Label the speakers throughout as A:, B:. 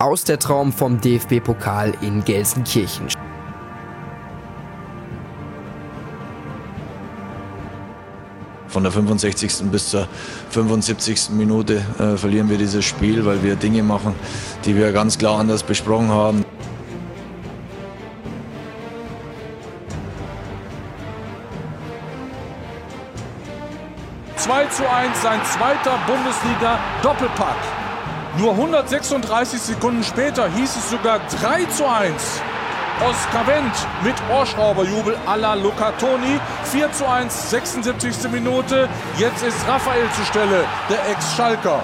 A: aus der Traum vom DFB-Pokal in Gelsenkirchen.
B: Von der 65. bis zur 75. Minute äh, verlieren wir dieses Spiel, weil wir Dinge machen, die wir ganz klar anders besprochen haben.
C: 2 zu 1 sein zweiter Bundesliga-Doppelpack. Nur 136 Sekunden später hieß es sogar 3 zu 1. Oskar Wendt mit Ohrschrauberjubel à la Luca Toni. 4 zu 1, 76. Minute. Jetzt ist Raphael zur Stelle, der Ex-Schalker.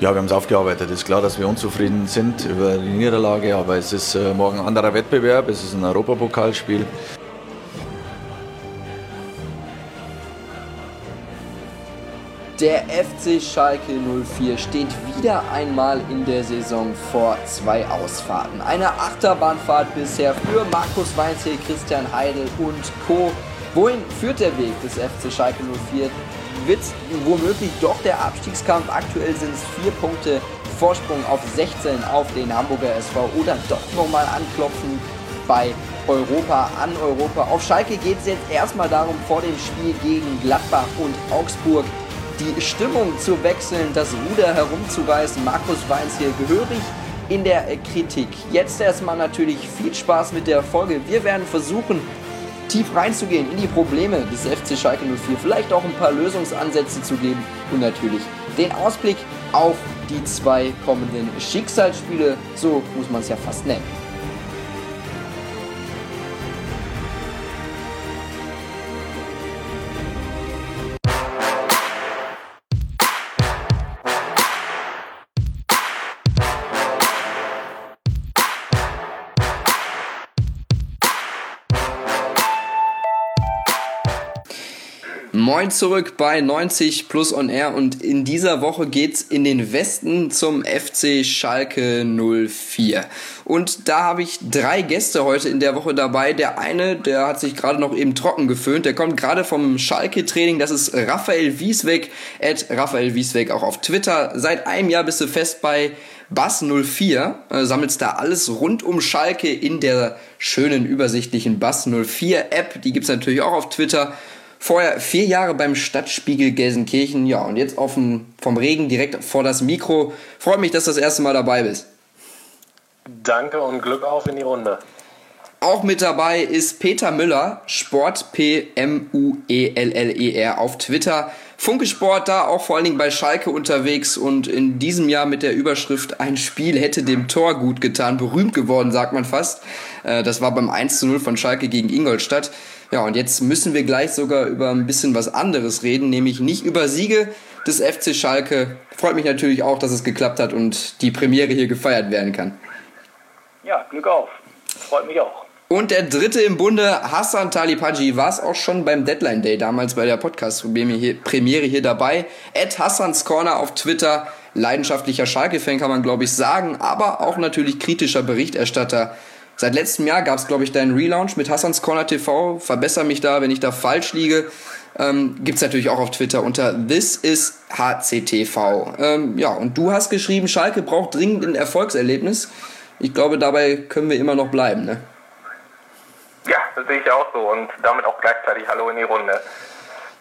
B: Ja, wir haben es aufgearbeitet. Es ist klar, dass wir unzufrieden sind über die Niederlage, aber es ist äh, morgen ein anderer Wettbewerb. Es ist ein Europapokalspiel.
A: Der FC Schalke 04 steht wieder einmal in der Saison vor zwei Ausfahrten. Eine Achterbahnfahrt bisher für Markus Weinzel, Christian Heidel und Co. Wohin führt der Weg des FC Schalke 04? Wird womöglich doch der Abstiegskampf? Aktuell sind es vier Punkte Vorsprung auf 16 auf den Hamburger SV oder doch nochmal anklopfen bei Europa an Europa. Auf Schalke geht es jetzt erstmal darum, vor dem Spiel gegen Gladbach und Augsburg die Stimmung zu wechseln, das Ruder herumzureißen. Markus Weins hier gehörig in der Kritik. Jetzt erstmal natürlich viel Spaß mit der Folge. Wir werden versuchen, tief reinzugehen in die Probleme des FC Schalke 04, vielleicht auch ein paar Lösungsansätze zu geben und natürlich den Ausblick auf die zwei kommenden Schicksalsspiele, so muss man es ja fast nennen. Moin zurück bei 90 Plus on Air und in dieser Woche geht's in den Westen zum FC Schalke 04. Und da habe ich drei Gäste heute in der Woche dabei. Der eine, der hat sich gerade noch eben trocken geföhnt, der kommt gerade vom Schalke-Training. Das ist Raphael Wiesweg, at Raphael Wiesweg auch auf Twitter. Seit einem Jahr bist du fest bei Bass 04, äh, sammelst da alles rund um Schalke in der schönen, übersichtlichen Bass 04 App. Die gibt's natürlich auch auf Twitter. Vorher vier Jahre beim Stadtspiegel Gelsenkirchen, ja, und jetzt auf vom Regen direkt vor das Mikro. Freut mich, dass du das erste Mal dabei bist.
D: Danke und Glück auf in die Runde.
A: Auch mit dabei ist Peter Müller, Sport P M U E L L E R auf Twitter. Funke Sport da auch vor allen Dingen bei Schalke unterwegs und in diesem Jahr mit der Überschrift Ein Spiel hätte dem Tor gut getan, berühmt geworden, sagt man fast. Äh, das war beim 1 zu 0 von Schalke gegen Ingolstadt. Ja, und jetzt müssen wir gleich sogar über ein bisschen was anderes reden, nämlich nicht über Siege des FC Schalke. Freut mich natürlich auch, dass es geklappt hat und die Premiere hier gefeiert werden kann.
D: Ja, Glück auf. Freut mich auch.
A: Und der dritte im Bunde, Hassan Talipaji, war es auch schon beim Deadline Day, damals bei der Podcast-Premiere hier dabei. Ed Hassans Corner auf Twitter, leidenschaftlicher Schalke-Fan kann man glaube ich sagen, aber auch natürlich kritischer Berichterstatter Seit letztem Jahr gab es, glaube ich, deinen Relaunch mit Hassans Corner TV. Verbessere mich da, wenn ich da falsch liege. Ähm, Gibt es natürlich auch auf Twitter unter This is HCTV. Ähm, ja, und du hast geschrieben, Schalke braucht dringend ein Erfolgserlebnis. Ich glaube, dabei können wir immer noch bleiben, ne?
D: Ja, das sehe ich auch so und damit auch gleichzeitig Hallo in die Runde.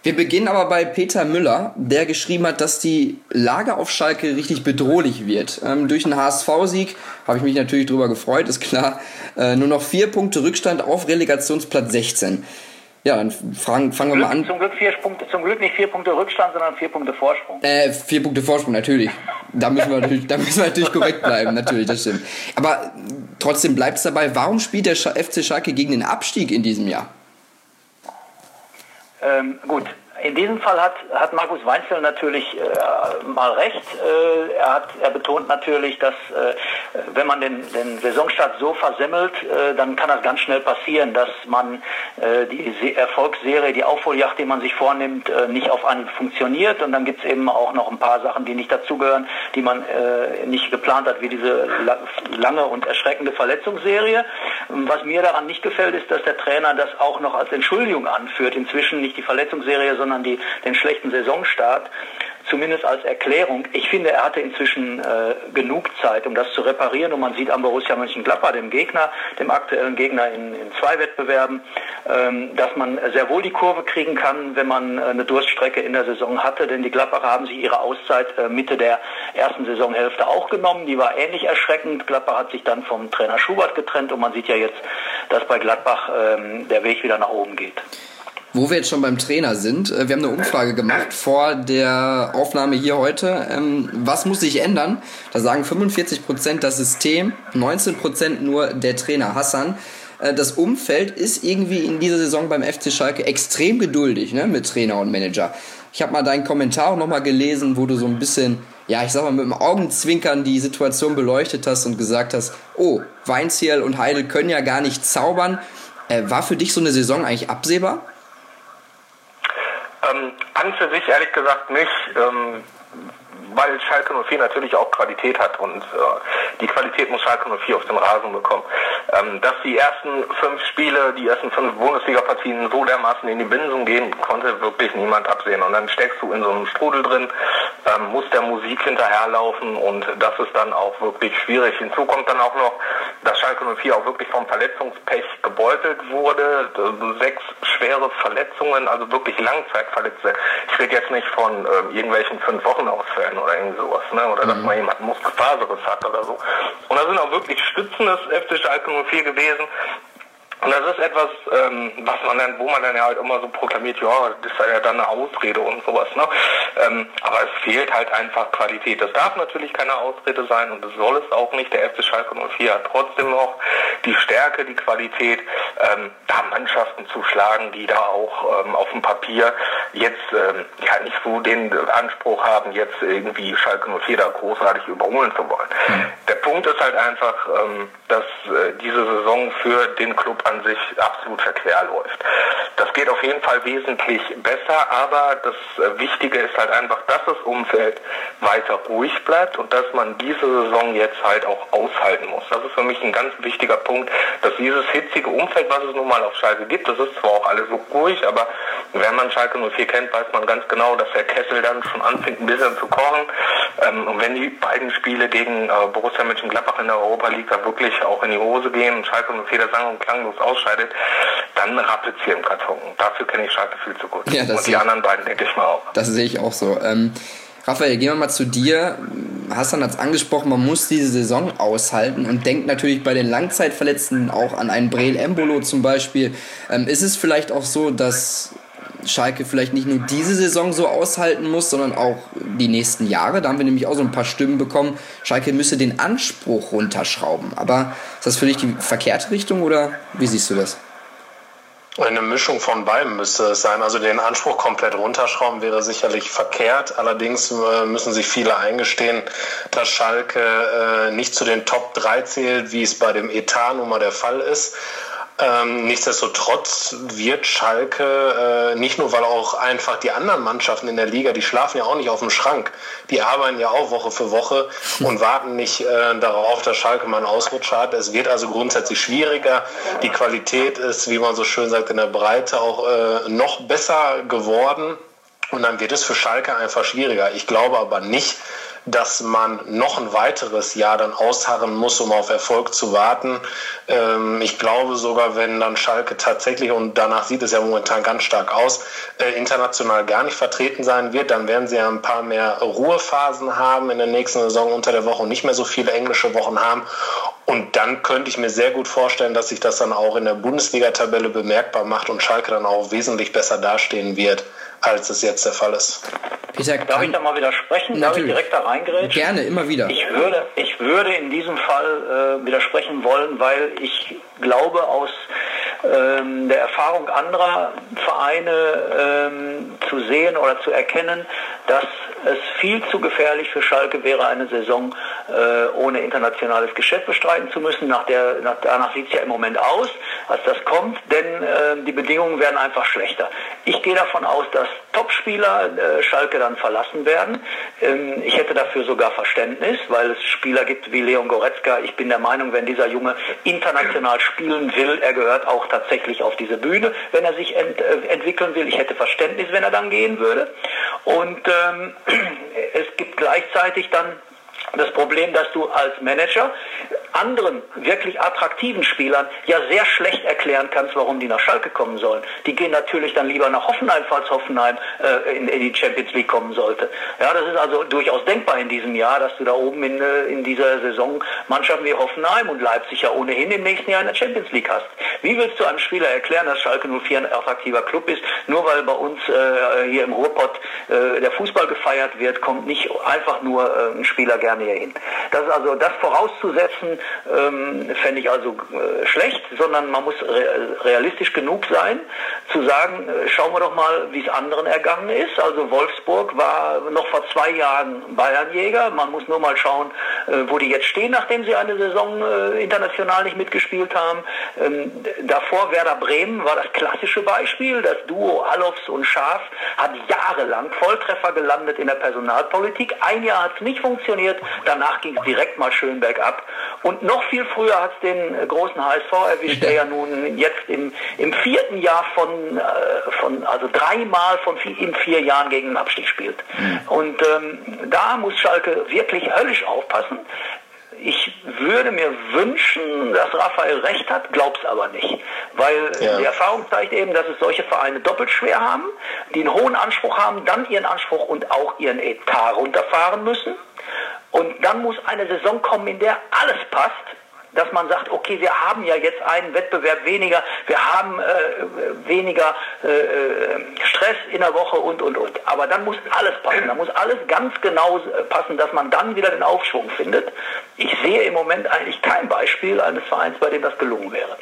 A: Wir beginnen aber bei Peter Müller, der geschrieben hat, dass die Lage auf Schalke richtig bedrohlich wird. Ähm, durch einen HSV-Sieg habe ich mich natürlich darüber gefreut, ist klar. Äh, nur noch vier Punkte Rückstand auf Relegationsplatz 16. Ja, dann fangen, fangen wir mal an.
D: Zum Glück, vier Punkte, zum Glück nicht vier Punkte Rückstand, sondern vier Punkte Vorsprung.
A: Äh, vier Punkte Vorsprung, natürlich. Da müssen wir natürlich, da müssen wir natürlich korrekt bleiben, natürlich, das stimmt. Aber trotzdem bleibt es dabei, warum spielt der FC Schalke gegen den Abstieg in diesem Jahr?
D: Ähm, gut, in diesem Fall hat, hat Markus Weinzel natürlich äh, mal recht. Äh, er, hat, er betont natürlich, dass äh, wenn man den, den Saisonstart so versemmelt, äh, dann kann das ganz schnell passieren, dass man äh, die Se Erfolgsserie, die Aufholjagd, die man sich vornimmt, äh, nicht auf einen funktioniert. Und dann gibt es eben auch noch ein paar Sachen, die nicht dazugehören, die man nicht geplant hat, wie diese la lange und erschreckende Verletzungsserie. Was mir daran nicht gefällt, ist, dass der Trainer das auch noch als Entschuldigung anführt. Inzwischen nicht die Verletzungsserie, sondern die, den schlechten Saisonstart. zumindest als Erklärung. Ich finde, er hatte inzwischen äh, genug Zeit, um das zu reparieren. Und man sieht am Borussia Mönchengladbach, dem Gegner, dem aktuellen Gegner in, in zwei Wettbewerben, ähm, dass man sehr wohl die Kurve kriegen kann, wenn man äh, eine Durststrecke in der Saison hatte. Denn die Gladbacher haben sich ihre Auszeit äh, Mitte der ersten Saisonhälfte auch genommen. Die war ähnlich erschreckend. Gladbach hat sich dann vom Trainer Schubert getrennt und man sieht ja jetzt, dass bei Gladbach ähm, der Weg wieder nach oben geht.
A: Wo wir jetzt schon beim Trainer sind, äh, wir haben eine Umfrage gemacht vor der Aufnahme hier heute. Ähm, was muss sich ändern? Da sagen 45% das System, 19% nur der Trainer Hassan. Äh, das Umfeld ist irgendwie in dieser Saison beim FC Schalke extrem geduldig ne, mit Trainer und Manager. Ich habe mal deinen Kommentar auch nochmal gelesen, wo du so ein bisschen, ja, ich sag mal, mit dem Augenzwinkern die Situation beleuchtet hast und gesagt hast, oh, Weinziel und Heidel können ja gar nicht zaubern. Äh, war für dich so eine Saison eigentlich absehbar?
E: Ähm, an für sich ehrlich gesagt nicht. Ähm, weil Schalke 04 natürlich auch Qualität hat und äh, die Qualität muss Schalke 04 auf den Rasen bekommen. Ähm, dass die ersten fünf Spiele, die ersten fünf Bundesliga-Partien so dermaßen in die Binsen gehen, konnte wirklich niemand absehen. Und dann steckst du in so einem Strudel drin, ähm, muss der Musik hinterherlaufen und das ist dann auch wirklich schwierig. Hinzu kommt dann auch noch, dass Schalke 04 auch wirklich vom Verletzungspech gebeutelt wurde. Sechs schwere Verletzungen, also wirklich Langzeitverletzte. Ich rede jetzt nicht von äh, irgendwelchen fünf Wochen Ausfällen oder irgendwie sowas, ne? oder mhm. dass man jemand Muskelfaserriss hat oder so. Und da sind auch wirklich Stützen des FC Schalke 04 gewesen. Und das ist etwas, ähm, was man dann, wo man dann ja halt immer so proklamiert, ja, das sei ja dann eine Ausrede und sowas. Ne? Ähm, aber es fehlt halt einfach Qualität. Das darf natürlich keine Ausrede sein und das soll es auch nicht. Der FC Schalke 04 hat trotzdem noch die Stärke, die Qualität, ähm, da Mannschaften zu schlagen, die da auch ähm, auf dem Papier jetzt ähm, ja nicht so den Anspruch haben, jetzt irgendwie Schalke 04 da großartig überholen zu wollen. Mhm. Der Punkt ist halt einfach, ähm, dass äh, diese Saison für den Club an sich absolut verquer läuft. Das geht auf jeden Fall wesentlich besser, aber das Wichtige ist halt einfach, dass das Umfeld weiter ruhig bleibt und dass man diese Saison jetzt halt auch aushalten muss. Das ist für mich ein ganz wichtiger Punkt, dass dieses hitzige Umfeld, was es nun mal auf Schalke gibt, das ist zwar auch alles so ruhig, aber wenn man Schalke 04 kennt, weiß man ganz genau, dass der Kessel dann schon anfängt ein bisschen zu kochen. Ähm, und wenn die beiden Spiele gegen äh, Borussia Mönchengladbach in der Europa League da wirklich auch in die Hose gehen und Schalke 04 da sang- und klanglos ausscheidet, dann rappelt hier im Karton. Dafür kenne ich Schalke viel zu gut. Ja, und die anderen beiden denke ich mal auch.
A: Das sehe ich auch so. Ähm, Raphael, gehen wir mal zu dir. Hassan hat es angesprochen, man muss diese Saison aushalten und denkt natürlich bei den Langzeitverletzten auch an einen Breel Embolo zum Beispiel. Ähm, ist es vielleicht auch so, dass Schalke vielleicht nicht nur diese Saison so aushalten muss, sondern auch die nächsten Jahre. Da haben wir nämlich auch so ein paar Stimmen bekommen. Schalke müsse den Anspruch runterschrauben. Aber ist das für dich die verkehrte Richtung oder wie siehst du das?
F: Eine Mischung von beiden müsste es sein. Also den Anspruch komplett runterschrauben wäre sicherlich verkehrt. Allerdings äh, müssen sich viele eingestehen, dass Schalke äh, nicht zu den Top 3 zählt, wie es bei dem Etat nun mal der Fall ist. Ähm, nichtsdestotrotz wird Schalke, äh, nicht nur weil auch einfach die anderen Mannschaften in der Liga, die schlafen ja auch nicht auf dem Schrank, die arbeiten ja auch Woche für Woche und warten nicht äh, darauf, dass Schalke mal einen Ausrutscher hat. Es wird also grundsätzlich schwieriger. Die Qualität ist, wie man so schön sagt, in der Breite auch äh, noch besser geworden. Und dann wird es für Schalke einfach schwieriger. Ich glaube aber nicht, dass man noch ein weiteres Jahr dann ausharren muss, um auf Erfolg zu warten. Ähm, ich glaube sogar, wenn dann Schalke tatsächlich, und danach sieht es ja momentan ganz stark aus, äh, international gar nicht vertreten sein wird, dann werden sie ja ein paar mehr Ruhephasen haben in der nächsten Saison unter der Woche und nicht mehr so viele englische Wochen haben. Und dann könnte ich mir sehr gut vorstellen, dass sich das dann auch in der Bundesliga-Tabelle bemerkbar macht und Schalke dann auch wesentlich besser dastehen wird als es jetzt der Fall ist.
D: Peter, Darf ich da mal widersprechen? Darf ich direkt da reingrätschen?
A: Gerne, immer wieder.
D: Ich würde, ich würde in diesem Fall äh, widersprechen wollen, weil ich glaube aus ähm, der Erfahrung anderer Vereine ähm, zu sehen oder zu erkennen, dass es viel zu gefährlich für Schalke wäre, eine Saison äh, ohne internationales Geschäft bestreiten zu müssen. Nach der, nach, danach sieht es ja im Moment aus, als das kommt, denn äh, die Bedingungen werden einfach schlechter. Ich gehe davon aus, dass Topspieler äh, Schalke dann verlassen werden. Ähm, ich hätte dafür sogar Verständnis, weil es Spieler gibt wie Leon Goretzka. Ich bin der Meinung, wenn dieser Junge international spielen will, er gehört auch tatsächlich auf diese Bühne, wenn er sich ent, äh, entwickeln will. Ich hätte Verständnis, wenn er dann gehen würde. Und ähm, es gibt gleichzeitig dann das Problem, dass du als Manager anderen wirklich attraktiven Spielern ja sehr schlecht erklären kannst, warum die nach Schalke kommen sollen. Die gehen natürlich dann lieber nach Hoffenheim, falls Hoffenheim äh, in, in, die Champions League kommen sollte. Ja, das ist also durchaus denkbar in diesem Jahr, dass du da oben in, äh, in dieser Saison Mannschaften wie Hoffenheim und Leipzig ja ohnehin im nächsten Jahr in der Champions League hast. Wie willst du einem Spieler erklären, dass Schalke 04 ein attraktiver Club ist, nur weil bei uns äh, hier im Ruhrpott äh, der Fußball gefeiert wird, kommt nicht einfach nur äh, ein Spieler gerne hier hin. Das also das vorauszusetzen, ähm, fände ich also äh, schlecht, sondern man muss re realistisch genug sein, zu sagen, äh, schauen wir doch mal, wie es anderen ergangen ist. Also Wolfsburg war noch vor zwei Jahren Bayernjäger. Man muss nur mal schauen, äh, wo die jetzt stehen, nachdem sie eine Saison äh, international nicht mitgespielt haben. Ähm, davor Werder Bremen war das klassische Beispiel. Das Duo Allofs und Schaf hat jahrelang Volltreffer gelandet in der Personalpolitik. Ein Jahr hat es nicht funktioniert, danach ging es direkt mal schön bergab. Und noch viel früher hat es den äh, großen HSV erwischt, der ja nun jetzt im, im vierten Jahr von, äh, von also dreimal von vier, in vier Jahren gegen den Abstieg spielt. Mhm. Und ähm, da muss Schalke wirklich höllisch aufpassen. Ich würde mir wünschen, dass Raphael recht hat, glaub's aber nicht. Weil ja. die Erfahrung zeigt eben, dass es solche Vereine doppelt schwer haben, die einen hohen Anspruch haben, dann ihren Anspruch und auch ihren Etat runterfahren müssen. Und dann muss eine Saison kommen, in der alles passt, dass man sagt, okay, wir haben ja jetzt einen Wettbewerb weniger, wir haben äh, weniger äh, äh, Stress in der Woche und, und, und. Aber dann muss alles passen, da muss alles ganz genau äh, passen, dass man dann wieder den Aufschwung findet. Ich sehe im Moment eigentlich kein Beispiel eines Vereins, bei dem das gelungen wäre.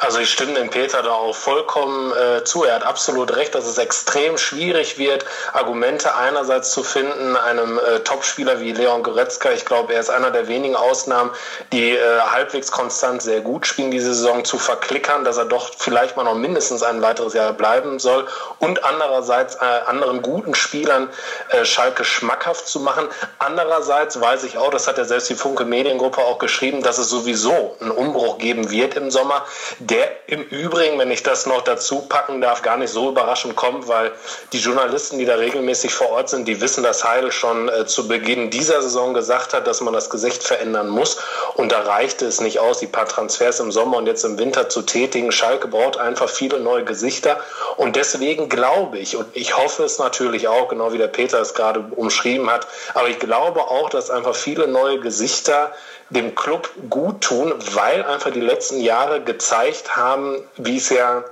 F: Also ich stimme dem Peter da auch vollkommen äh, zu. Er hat absolut recht, dass es extrem schwierig wird, Argumente einerseits zu finden, einem äh, Topspieler wie Leon Goretzka. Ich glaube, er ist einer der wenigen Ausnahmen, die äh, halbwegs konstant sehr gut spielen diese Saison, zu verklickern, dass er doch vielleicht mal noch mindestens ein weiteres Jahr bleiben soll und andererseits äh, anderen guten Spielern äh, Schalke schmackhaft zu machen. Andererseits weiß ich auch, das hat ja selbst die Funke Mediengruppe auch geschrieben, dass es sowieso einen Umbruch geben wird im Sommer der im Übrigen, wenn ich das noch dazu packen darf, gar nicht so überraschend kommt, weil die Journalisten, die da regelmäßig vor Ort sind, die wissen, dass Heidel schon äh, zu Beginn dieser Saison gesagt hat, dass man das Gesicht verändern muss. Und da reichte es nicht aus, die paar Transfers im Sommer und jetzt im Winter zu tätigen. Schalke braucht einfach viele neue Gesichter. Und deswegen glaube ich, und ich hoffe es natürlich auch, genau wie der Peter es gerade umschrieben hat, aber ich glaube auch, dass einfach viele neue Gesichter dem Club gut tun, weil einfach die letzten Jahre gezeigt haben, wie es ja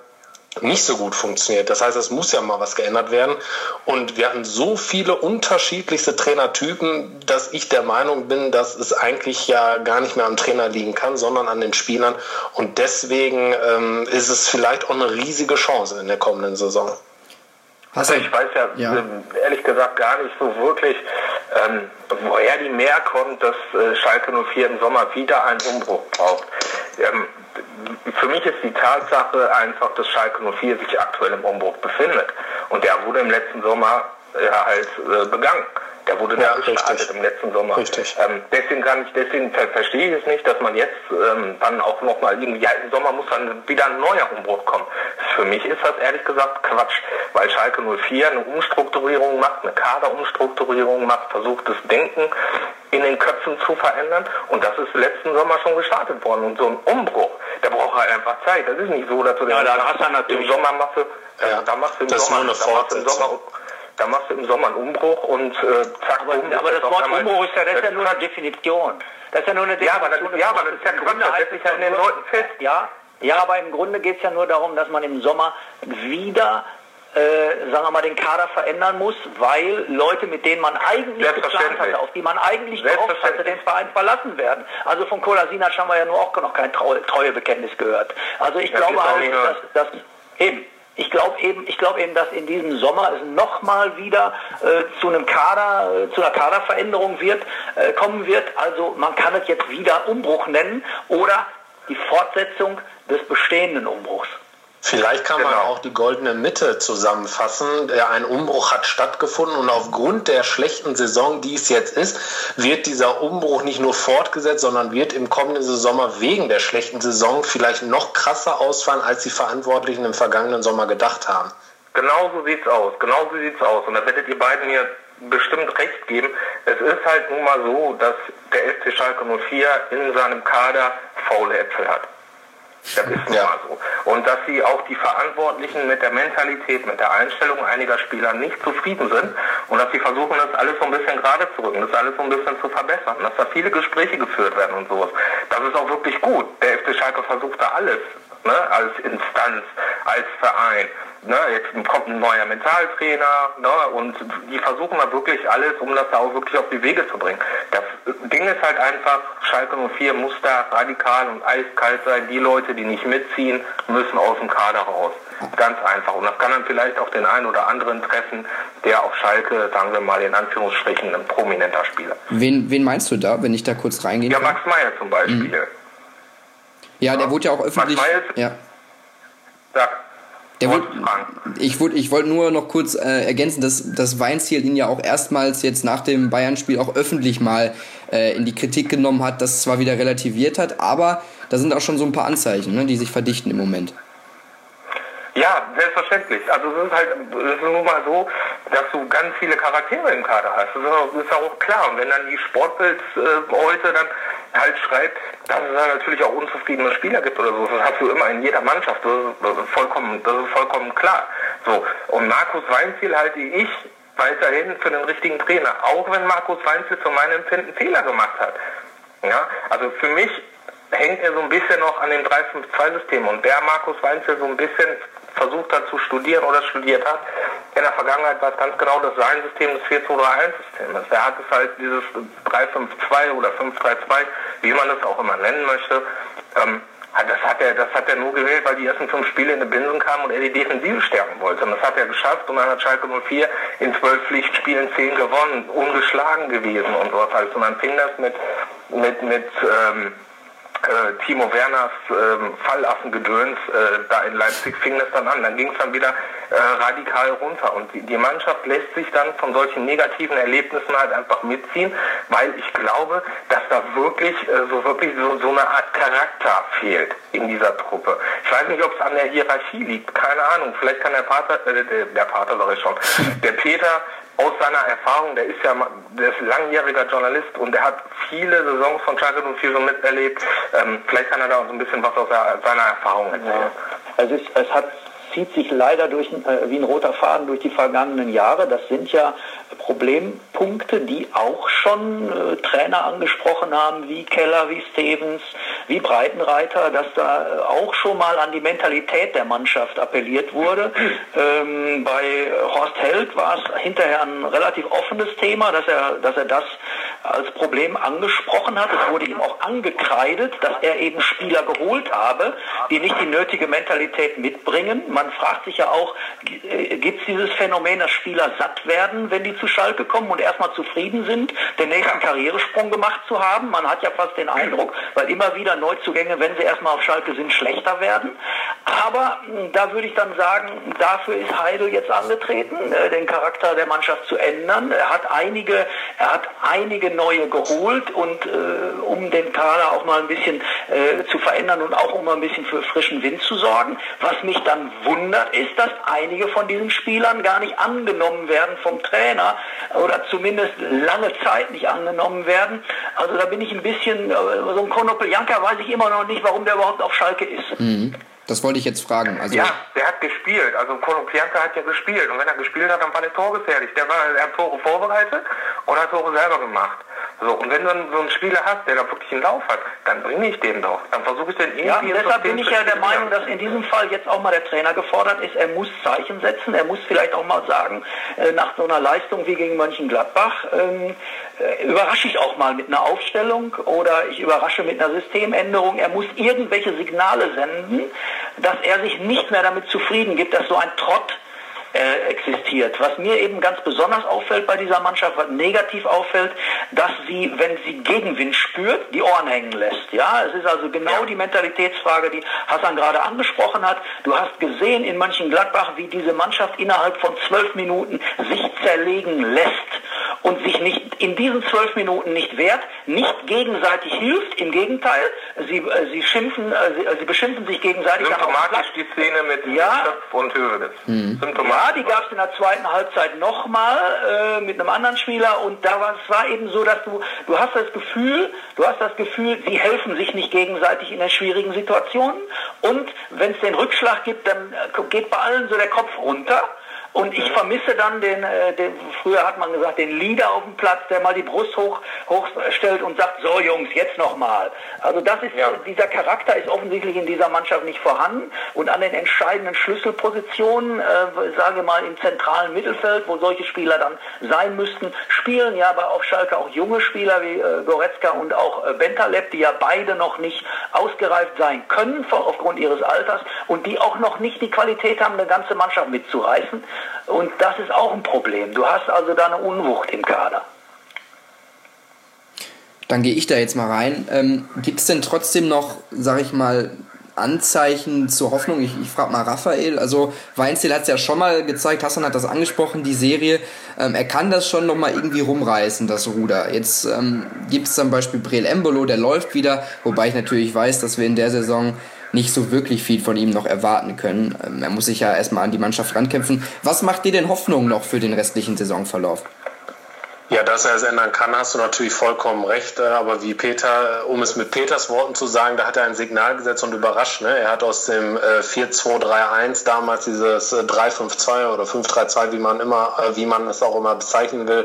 F: nicht so gut funktioniert. Das heißt, es muss ja mal was geändert werden. Und wir hatten so viele unterschiedlichste Trainertypen, dass ich der Meinung bin, dass es eigentlich ja gar nicht mehr am Trainer liegen kann, sondern an den Spielern. Und deswegen ähm, ist es vielleicht auch eine riesige Chance in der kommenden Saison.
E: Also ich weiß ja, ja, ehrlich gesagt gar nicht so wirklich, ähm, woher die mehr kommt, dass äh, Schalke 04 im Sommer wieder einen Umbruch braucht. Ähm, für mich ist die Tatsache einfach, dass Schalke 04 sich aktuell im Umbruch befindet. Und der wurde im letzten Sommer äh, halt äh, begangen. Der wurde ja, da gestartet richtig. im letzten Sommer.
F: Richtig.
E: Ähm, deswegen kann ich, deswegen ver verstehe ich es nicht, dass man jetzt ähm, dann auch nochmal irgendwie, ja, im Sommer muss dann wieder ein neuer Umbruch kommen. Für mich ist das ehrlich gesagt Quatsch, weil Schalke 04 eine Umstrukturierung macht, eine Kaderumstrukturierung macht, versucht das Denken in den Köpfen zu verändern und das ist letzten Sommer schon gestartet worden und so ein Umbruch, der braucht halt einfach Zeit. Das ist nicht so, dass du
D: ja, da hast du natürlich
E: im Sommer machst du, äh, ja, da machst du im
F: das
E: Sommer,
F: ist nur eine Fortsetzung
E: da machst du im Sommer einen Umbruch und äh, zack,
D: aber,
E: um,
D: aber das Wort Umbruch ist ja, das ist ja nur eine Definition. Das ist ja nur eine
E: Definition. Ja, aber das, ja, aber das ist ja Quatsch, das setzt sich ja in den Leuten fest.
D: Ja, ja, aber im Grunde geht es ja nur darum, dass man im Sommer wieder äh, sagen wir mal, den Kader verändern muss, weil Leute, mit denen man eigentlich geplant hatte, auf die man eigentlich gehofft hatte, den Verein verlassen werden. Also von Kolasinac haben wir ja nur auch noch kein Treuebekenntnis gehört. Also ich ja, glaube halt, dass, dass eben ich glaube eben, ich glaube eben, dass in diesem Sommer es nochmal wieder äh, zu einem Kader, äh, zu einer Kaderveränderung wird, äh, kommen wird. Also man kann es jetzt wieder Umbruch nennen oder die Fortsetzung des bestehenden Umbruchs.
F: Vielleicht kann genau. man auch die goldene Mitte zusammenfassen. Ein Umbruch hat stattgefunden und aufgrund der schlechten Saison, die es jetzt ist, wird dieser Umbruch nicht nur fortgesetzt, sondern wird im kommenden Sommer wegen der schlechten Saison vielleicht noch krasser ausfallen, als die Verantwortlichen im vergangenen Sommer gedacht haben.
E: Genau so sieht's aus. Genau so sieht's aus. Und da werdet ihr beiden mir bestimmt recht geben. Es ist halt nun mal so, dass der FC Schalke 04 in seinem Kader faule Äpfel hat. Das ist nun
F: Ja.
E: mal so. Und dass sie auch die Verantwortlichen mit der Mentalität, mit der Einstellung einiger Spieler nicht zufrieden sind und dass sie versuchen, das alles so ein bisschen gerade zu rücken, das alles so ein bisschen zu verbessern, dass da viele Gespräche geführt werden und sowas. Das ist auch wirklich gut. Der FC Schalke versucht da alles, ne, als Instanz, als Verein. Ne, jetzt kommt ein neuer Mentaltrainer ne, und die versuchen da wirklich alles, um das da auch wirklich auf die Wege zu bringen. Das Ding ist halt einfach, Schalke 04 muss da radikal und eiskalt sein. Die Leute, die nicht mitziehen, müssen aus dem Kader raus. Ganz einfach. Und das kann dann vielleicht auch den einen oder anderen treffen, der auf Schalke, sagen wir mal in Anführungsstrichen, ein prominenter Spieler.
A: Wen, wen meinst du da, wenn ich da kurz reingehen
E: Ja? Max Meyer zum Beispiel.
A: Ja, der wurde ja auch öffentlich.
E: Meyer ist-
A: Ja.
E: Sag,
A: Der
E: fragen?
A: ich wollte ich wollt nur noch kurz äh, ergänzen, dass, dass Weinziel ihn ja auch erstmals jetzt nach dem Bayern-Spiel auch öffentlich mal äh, in die Kritik genommen hat, das zwar wieder relativiert hat, aber da sind auch schon so ein paar Anzeichen, ne, die sich verdichten im Moment.
E: Ja, selbstverständlich. Also es ist halt, es ist nun mal so, dass du ganz viele Charaktere im Kader hast. Das ist auch, klar. Und wenn dann die Sportbild äh, heute dann halt schreibt, dass es da natürlich auch unzufriedene Spieler gibt oder so, das hast du immer in jeder Mannschaft. Das ist, das ist vollkommen, das ist vollkommen klar. So. Und Markus Weinziel halte ich weiterhin für den richtigen Trainer, auch wenn Markus Weinziel zu meinem Empfinden Fehler gemacht hat. Ja, also für mich hängt er so ein bisschen noch an dem 3-5-2-System und der Markus Weinzel so ein bisschen versucht hat zu studieren oder studiert hat. In der Vergangenheit war es ganz genau das sein System, das 4-2-3-1-System ist. Er hat es halt dieses 3-5-2 oder 5-3-2, wie man das auch immer nennen möchte, ähm, das hat er, das hat er nur gewählt, weil die ersten fünf Spiele in den Binsen kamen und er die Defensive stärken wollte. Und das hat er geschafft und dann hat Schalke 04 in zwölf Pflichtspielen zehn gewonnen, ungeschlagen gewesen und sowas alles. Und dann fing das mit, mit, mit, ähm, äh, Timo Werners ähm, Fallaffengedöns äh, da in Leipzig fing das dann an. Dann ging es dann wieder äh, radikal runter. Und die, die Mannschaft lässt sich dann von solchen negativen Erlebnissen halt einfach mitziehen, weil ich glaube, dass da wirklich äh, so wirklich so, so eine Art Charakter fehlt in dieser Truppe. Ich weiß nicht, ob es an der Hierarchie liegt, keine Ahnung. Vielleicht kann der Pater, äh, der, der Pater sag ich schon, der Peter aus seiner Erfahrung, der ist ja der ist langjähriger Journalist und der hat viele Saisons von Schalke 04 so miterlebt. Ähm, vielleicht kann er da so ein bisschen was aus seiner Erfahrung erzählen.
D: Es, ist, es hat, zieht sich leider durch, äh, wie ein roter Faden durch die vergangenen Jahre. Das sind ja Problempunkte, die auch schon äh, Trainer angesprochen haben, wie Keller, wie Stevens, wie Breitenreiter, dass da äh, auch schon mal an die Mentalität der Mannschaft appelliert wurde. Ähm, bei Horst Held war es hinterher ein relativ offenes Thema, dass er, dass er das als Problem angesprochen hat. Es wurde ihm auch angekreidet, dass er eben Spieler geholt habe, die nicht die nötige Mentalität mitbringen. Man fragt sich ja auch, gibt es dieses Phänomen, dass Spieler satt werden, wenn die zu Schalke kommen und erstmal zufrieden sind, den nächsten Karrieresprung gemacht zu haben? Man hat ja fast den Eindruck, weil immer wieder Neuzugänge, wenn sie erstmal auf Schalke sind, schlechter werden. Aber mh, da würde ich dann sagen, dafür ist Heidel jetzt angetreten, äh, den Charakter der Mannschaft zu ändern. Er hat einige, er hat einige neue geholt und äh, um den Kader auch mal ein bisschen äh, zu verändern und auch um mal ein bisschen für frischen Wind zu sorgen. Was mich dann wundert, ist, dass einige von diesen Spielern gar nicht angenommen werden vom Trainer oder zumindest lange Zeit nicht angenommen werden. Also da bin ich ein bisschen, äh, so ein Konopeljanka weiß ich immer noch nicht, warum der überhaupt auf Schalke ist.
A: Mhm. Das wollte ich jetzt fragen. Also,
E: Ja, der hat gespielt. Also Konopianka hat ja gespielt. Und wenn er gespielt hat, dann war der torgefährlich. Der war, er hat Tore vorbereitet und hat Tore selber gemacht. So, und wenn du dann so einen Spieler hast, der da wirklich einen Lauf hat, dann bringe ich den doch. Dann versuche ich den irgendwie
D: Ja, deshalb bin ich ja der. Meinung, dass in diesem Fall jetzt auch mal der Trainer gefordert ist. Er muss Zeichen setzen. Er muss vielleicht auch mal sagen, äh, nach so einer Leistung wie gegen Mönchengladbach, ähm, äh, überrasche ich auch mal mit einer Aufstellung oder ich überrasche mit einer Systemänderung. Er muss irgendwelche Signale senden, dass er sich nicht mehr damit zufrieden gibt, dass so ein Trott äh, existiert. Was mir eben ganz besonders auffällt bei dieser Mannschaft, was negativ auffällt, dass sie, wenn sie Gegenwind spürt, die Ohren hängen lässt. Ja, es ist also genau die Mentalitätsfrage, die Hassan gerade angesprochen hat. Du hast gesehen in Mönchengladbach, wie diese Mannschaft innerhalb von zwölf Minuten sich zerlegen lässt. Und sich nicht in diesen zwölf Minuten nicht wehrt, nicht gegenseitig hilft, im Gegenteil, sie, äh, sie schimpfen, äh, sie, äh, sie beschimpfen sich gegenseitig.
E: Symptomatisch die Szene mit
D: ja.
E: Schöpf und Hövedes.
D: Mhm. Ja, die gab es in der zweiten Halbzeit nochmal äh, mit einem anderen Spieler und da war es war eben so, dass du, du hast das Gefühl, du hast das Gefühl, sie helfen sich nicht gegenseitig in den schwierigen Situationen und wenn es den Rückschlag gibt, dann äh, geht bei allen so der Kopf runter und ich vermisse dann den, äh, den, früher hat man gesagt, den Leader auf dem Platz, der mal die Brust hoch, hochstellt und sagt, so Jungs, jetzt nochmal. Also das ist, ja. dieser Charakter ist offensichtlich in dieser Mannschaft nicht vorhanden. Und an den entscheidenden Schlüsselpositionen, äh, sage mal im zentralen Mittelfeld, wo solche Spieler dann sein müssten, spielen ja aber auf Schalke auch junge Spieler wie äh, Goretzka und auch äh, Bentaleb, die ja beide noch nicht ausgereift sein können aufgrund ihres Alters und die auch noch nicht die Qualität haben, eine ganze Mannschaft mitzureißen. Und das ist auch ein Problem. Du hast also da eine Unwucht im Kader.
A: Dann gehe ich da jetzt mal rein. Ähm, Gibt es denn trotzdem noch, sag ich mal, Anzeichen zur Hoffnung? Ich, ich frage mal Raphael. Also Weinzel hat es ja schon mal gezeigt, Hassan hat das angesprochen, die Serie. Ähm, er kann das schon noch mal irgendwie rumreißen, das Ruder. Jetzt ähm, gibt es zum Beispiel Breel Embolo, der läuft wieder, wobei ich natürlich weiß, dass wir in der Saison nicht so wirklich viel von ihm noch erwarten können. Ähm, er muss sich ja erstmal an die Mannschaft rankämpfen. Was macht dir denn Hoffnung noch für den restlichen Saisonverlauf?
F: Ja, dass er es ändern kann, hast du natürlich vollkommen recht. Äh, aber wie Peter, um es mit Peters Worten zu sagen, da hat er ein Signal gesetzt und überrascht. Ne? Er hat aus dem 4-2-3-1 äh, damals dieses 3-5-2 äh, oder 5-3-2, wie man immer, wie man es auch immer bezeichnen will,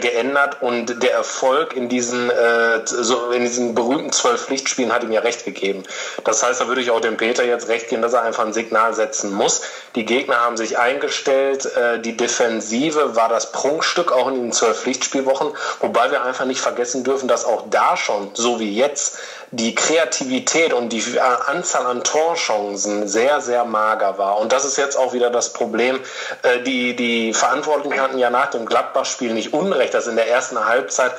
F: geändert. Und der Erfolg in diesen, in diesen berühmten zwölf Pflichtspielen hat ihm ja recht gegeben. Das heißt, da würde ich auch dem Peter jetzt recht geben, dass er einfach ein Signal setzen muss. Die Gegner haben sich eingestellt. Die Defensive war das Prunkstück auch in den zwölf Pflichtspielwochen, wobei wir einfach nicht vergessen dürfen, dass auch da schon, so wie jetzt, die Kreativität und die äh, Anzahl an Torchancen sehr, sehr mager war. Und das ist jetzt auch wieder das Problem. Äh, die, die Verantwortlichen hatten ja nach dem Gladbach-Spiel nicht Unrecht, dass in der ersten Halbzeit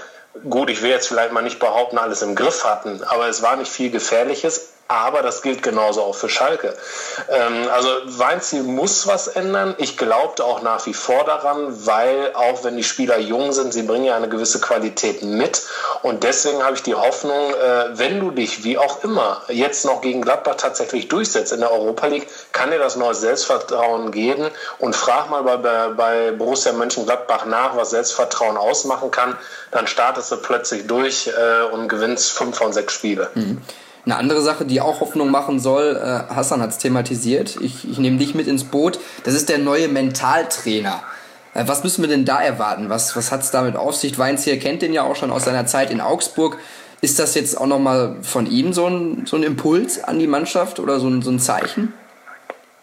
F: gut, ich will jetzt vielleicht mal nicht behaupten, alles im Griff hatten, aber es war nicht viel Gefährliches. Aber das gilt genauso auch für Schalke. Ähm, also Weinziel muss was ändern. Ich glaubte auch nach wie vor daran, weil auch wenn die Spieler jung sind, sie bringen ja eine gewisse Qualität mit. Und deswegen habe ich die Hoffnung, äh, wenn du dich wie auch immer jetzt noch gegen Gladbach tatsächlich durchsetzt in der Europa League, kann dir das neues Selbstvertrauen geben. Und frag mal bei, bei Borussia Mönchengladbach nach, was Selbstvertrauen ausmachen kann. Dann startest du plötzlich durch äh, und gewinnst fünf von sechs Spiele.
A: Mhm. Eine andere Sache, die auch Hoffnung machen soll, äh, Hassan hat es thematisiert, ich, ich nehme dich mit ins Boot, das ist der neue Mentaltrainer. Äh, was müssen wir denn da erwarten? Was, was hat es damit auf sich? Weinzier kennt den ja auch schon aus seiner Zeit in Augsburg. Ist das jetzt auch nochmal von ihm so ein, so ein Impuls an die Mannschaft oder so ein, so ein Zeichen?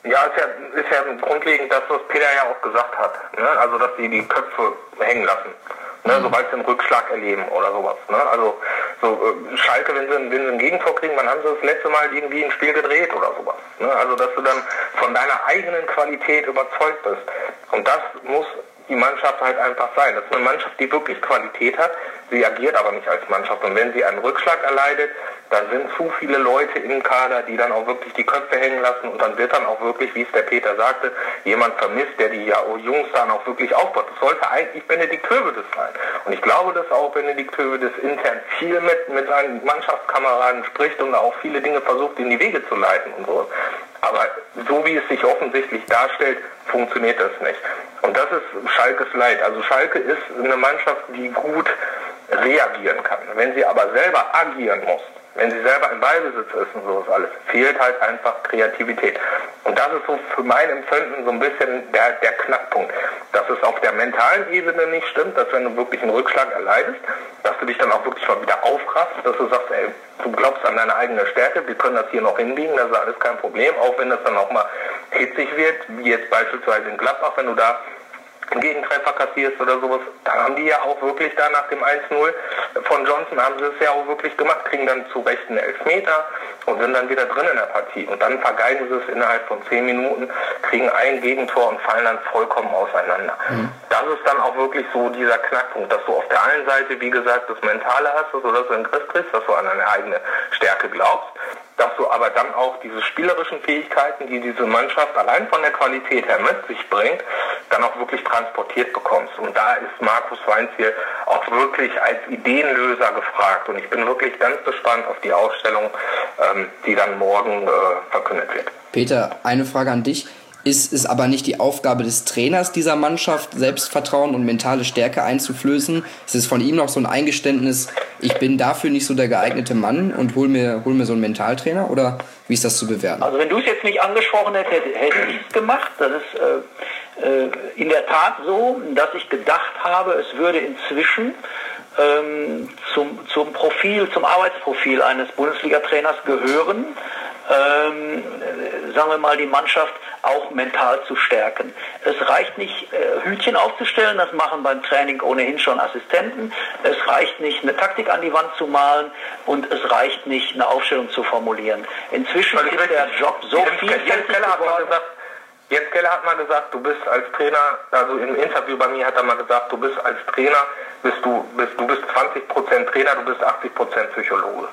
E: Ja, ist ja, ist ja grundlegend das, was Peter ja auch gesagt hat. Ne? Also, dass die die Köpfe hängen lassen ne, sobald sie einen Rückschlag erleben oder sowas. Ne? Also so äh, Schalke, wenn sie, wenn sie ein Gegentor kriegen, wann haben sie das letzte Mal irgendwie ein Spiel gedreht oder sowas. Ne? Also dass du dann von deiner eigenen Qualität überzeugt bist. Und das muss die Mannschaft halt einfach sein. Das ist eine Mannschaft, die wirklich Qualität hat. Sie agiert aber nicht als Mannschaft. Und wenn sie einen Rückschlag erleidet, dann sind zu viele Leute im Kader, die dann auch wirklich die Köpfe hängen lassen. Und dann wird dann auch wirklich, wie es der Peter sagte, jemand vermisst, der die Jungs dann auch wirklich aufbaut. Das sollte eigentlich Benedikt Hövedes sein. Und ich glaube, dass auch Benedikt Hövedes intern viel mit, mit seinen Mannschaftskameraden spricht und auch viele Dinge versucht, in die Wege zu leiten und so. Aber so wie es sich offensichtlich darstellt, funktioniert das nicht. Und das ist Schalkes Leid. Also Schalke ist eine Mannschaft, die gut reagieren kann. Wenn sie aber selber agieren muss, wenn sie selber im Ballbesitz ist und sowas alles, fehlt halt einfach Kreativität. Und das ist so für mein Empfinden so ein bisschen der, der Knackpunkt. Dass es auf der mentalen Ebene nicht stimmt, dass wenn du wirklich einen Rückschlag erleidest, dass du dich dann auch wirklich mal wieder aufraffst, dass du sagst, ey, du glaubst an deine eigene Stärke, wir können das hier noch hinbiegen, das ist alles kein Problem, auch wenn das dann auch mal hitzig wird, wie jetzt beispielsweise in Gladbach, wenn du da einen Gegentreffer kassierst oder sowas, da haben die ja auch wirklich da nach dem 1-0 von Johnson haben sie es ja auch wirklich gemacht, kriegen dann zu Recht einen Elfmeter und sind dann wieder drin in der Partie. Und dann vergeigen sie es innerhalb von 10 Minuten, kriegen ein Gegentor und fallen dann vollkommen auseinander. Mhm. Das ist dann auch wirklich so dieser Knackpunkt, dass du auf der einen Seite, wie gesagt, das Mentale hast, sodass du in den Griff kriegst, dass du an deine eigene Stärke glaubst, dass du aber dann auch diese spielerischen Fähigkeiten, die diese Mannschaft allein von der Qualität her mit sich bringt, dann auch wirklich transportiert bekommst. Und da ist Markus Weinziel auch wirklich als Ideenlöser gefragt. Und ich bin wirklich ganz gespannt auf die Ausstellung, ähm, die dann morgen äh, verkündet wird.
A: Peter, eine Frage an dich. Ist es aber nicht die Aufgabe des Trainers dieser Mannschaft, Selbstvertrauen und mentale Stärke einzuflößen? Ist es von ihm noch so ein Eingeständnis, ich bin dafür nicht so der geeignete Mann und hol mir, hol mir so einen Mentaltrainer? Oder wie ist das zu bewerten?
D: Also wenn du es jetzt nicht angesprochen hättest, hätte ich es gemacht. Das ist äh, äh, in der Tat so, dass ich gedacht habe, es würde inzwischen ähm, zum, zum Profil, zum Arbeitsprofil eines Bundesliga-Trainers gehören, ähm, sagen wir mal, die Mannschaft auch mental zu stärken. Es reicht nicht, äh, Hütchen aufzustellen, das machen beim Training ohnehin schon Assistenten. Es reicht nicht, eine Taktik an die Wand zu malen und es reicht nicht, eine Aufstellung zu formulieren. Inzwischen ist richtig. der Job so Jens, vielfältig
E: Jens Keller hat mal gesagt, Jens Keller hat mal gesagt, du bist als Trainer, also im Interview bei mir hat er mal gesagt, du bist als Trainer, bist du, bist, du bist 20% Trainer, du bist 80% Psychologe.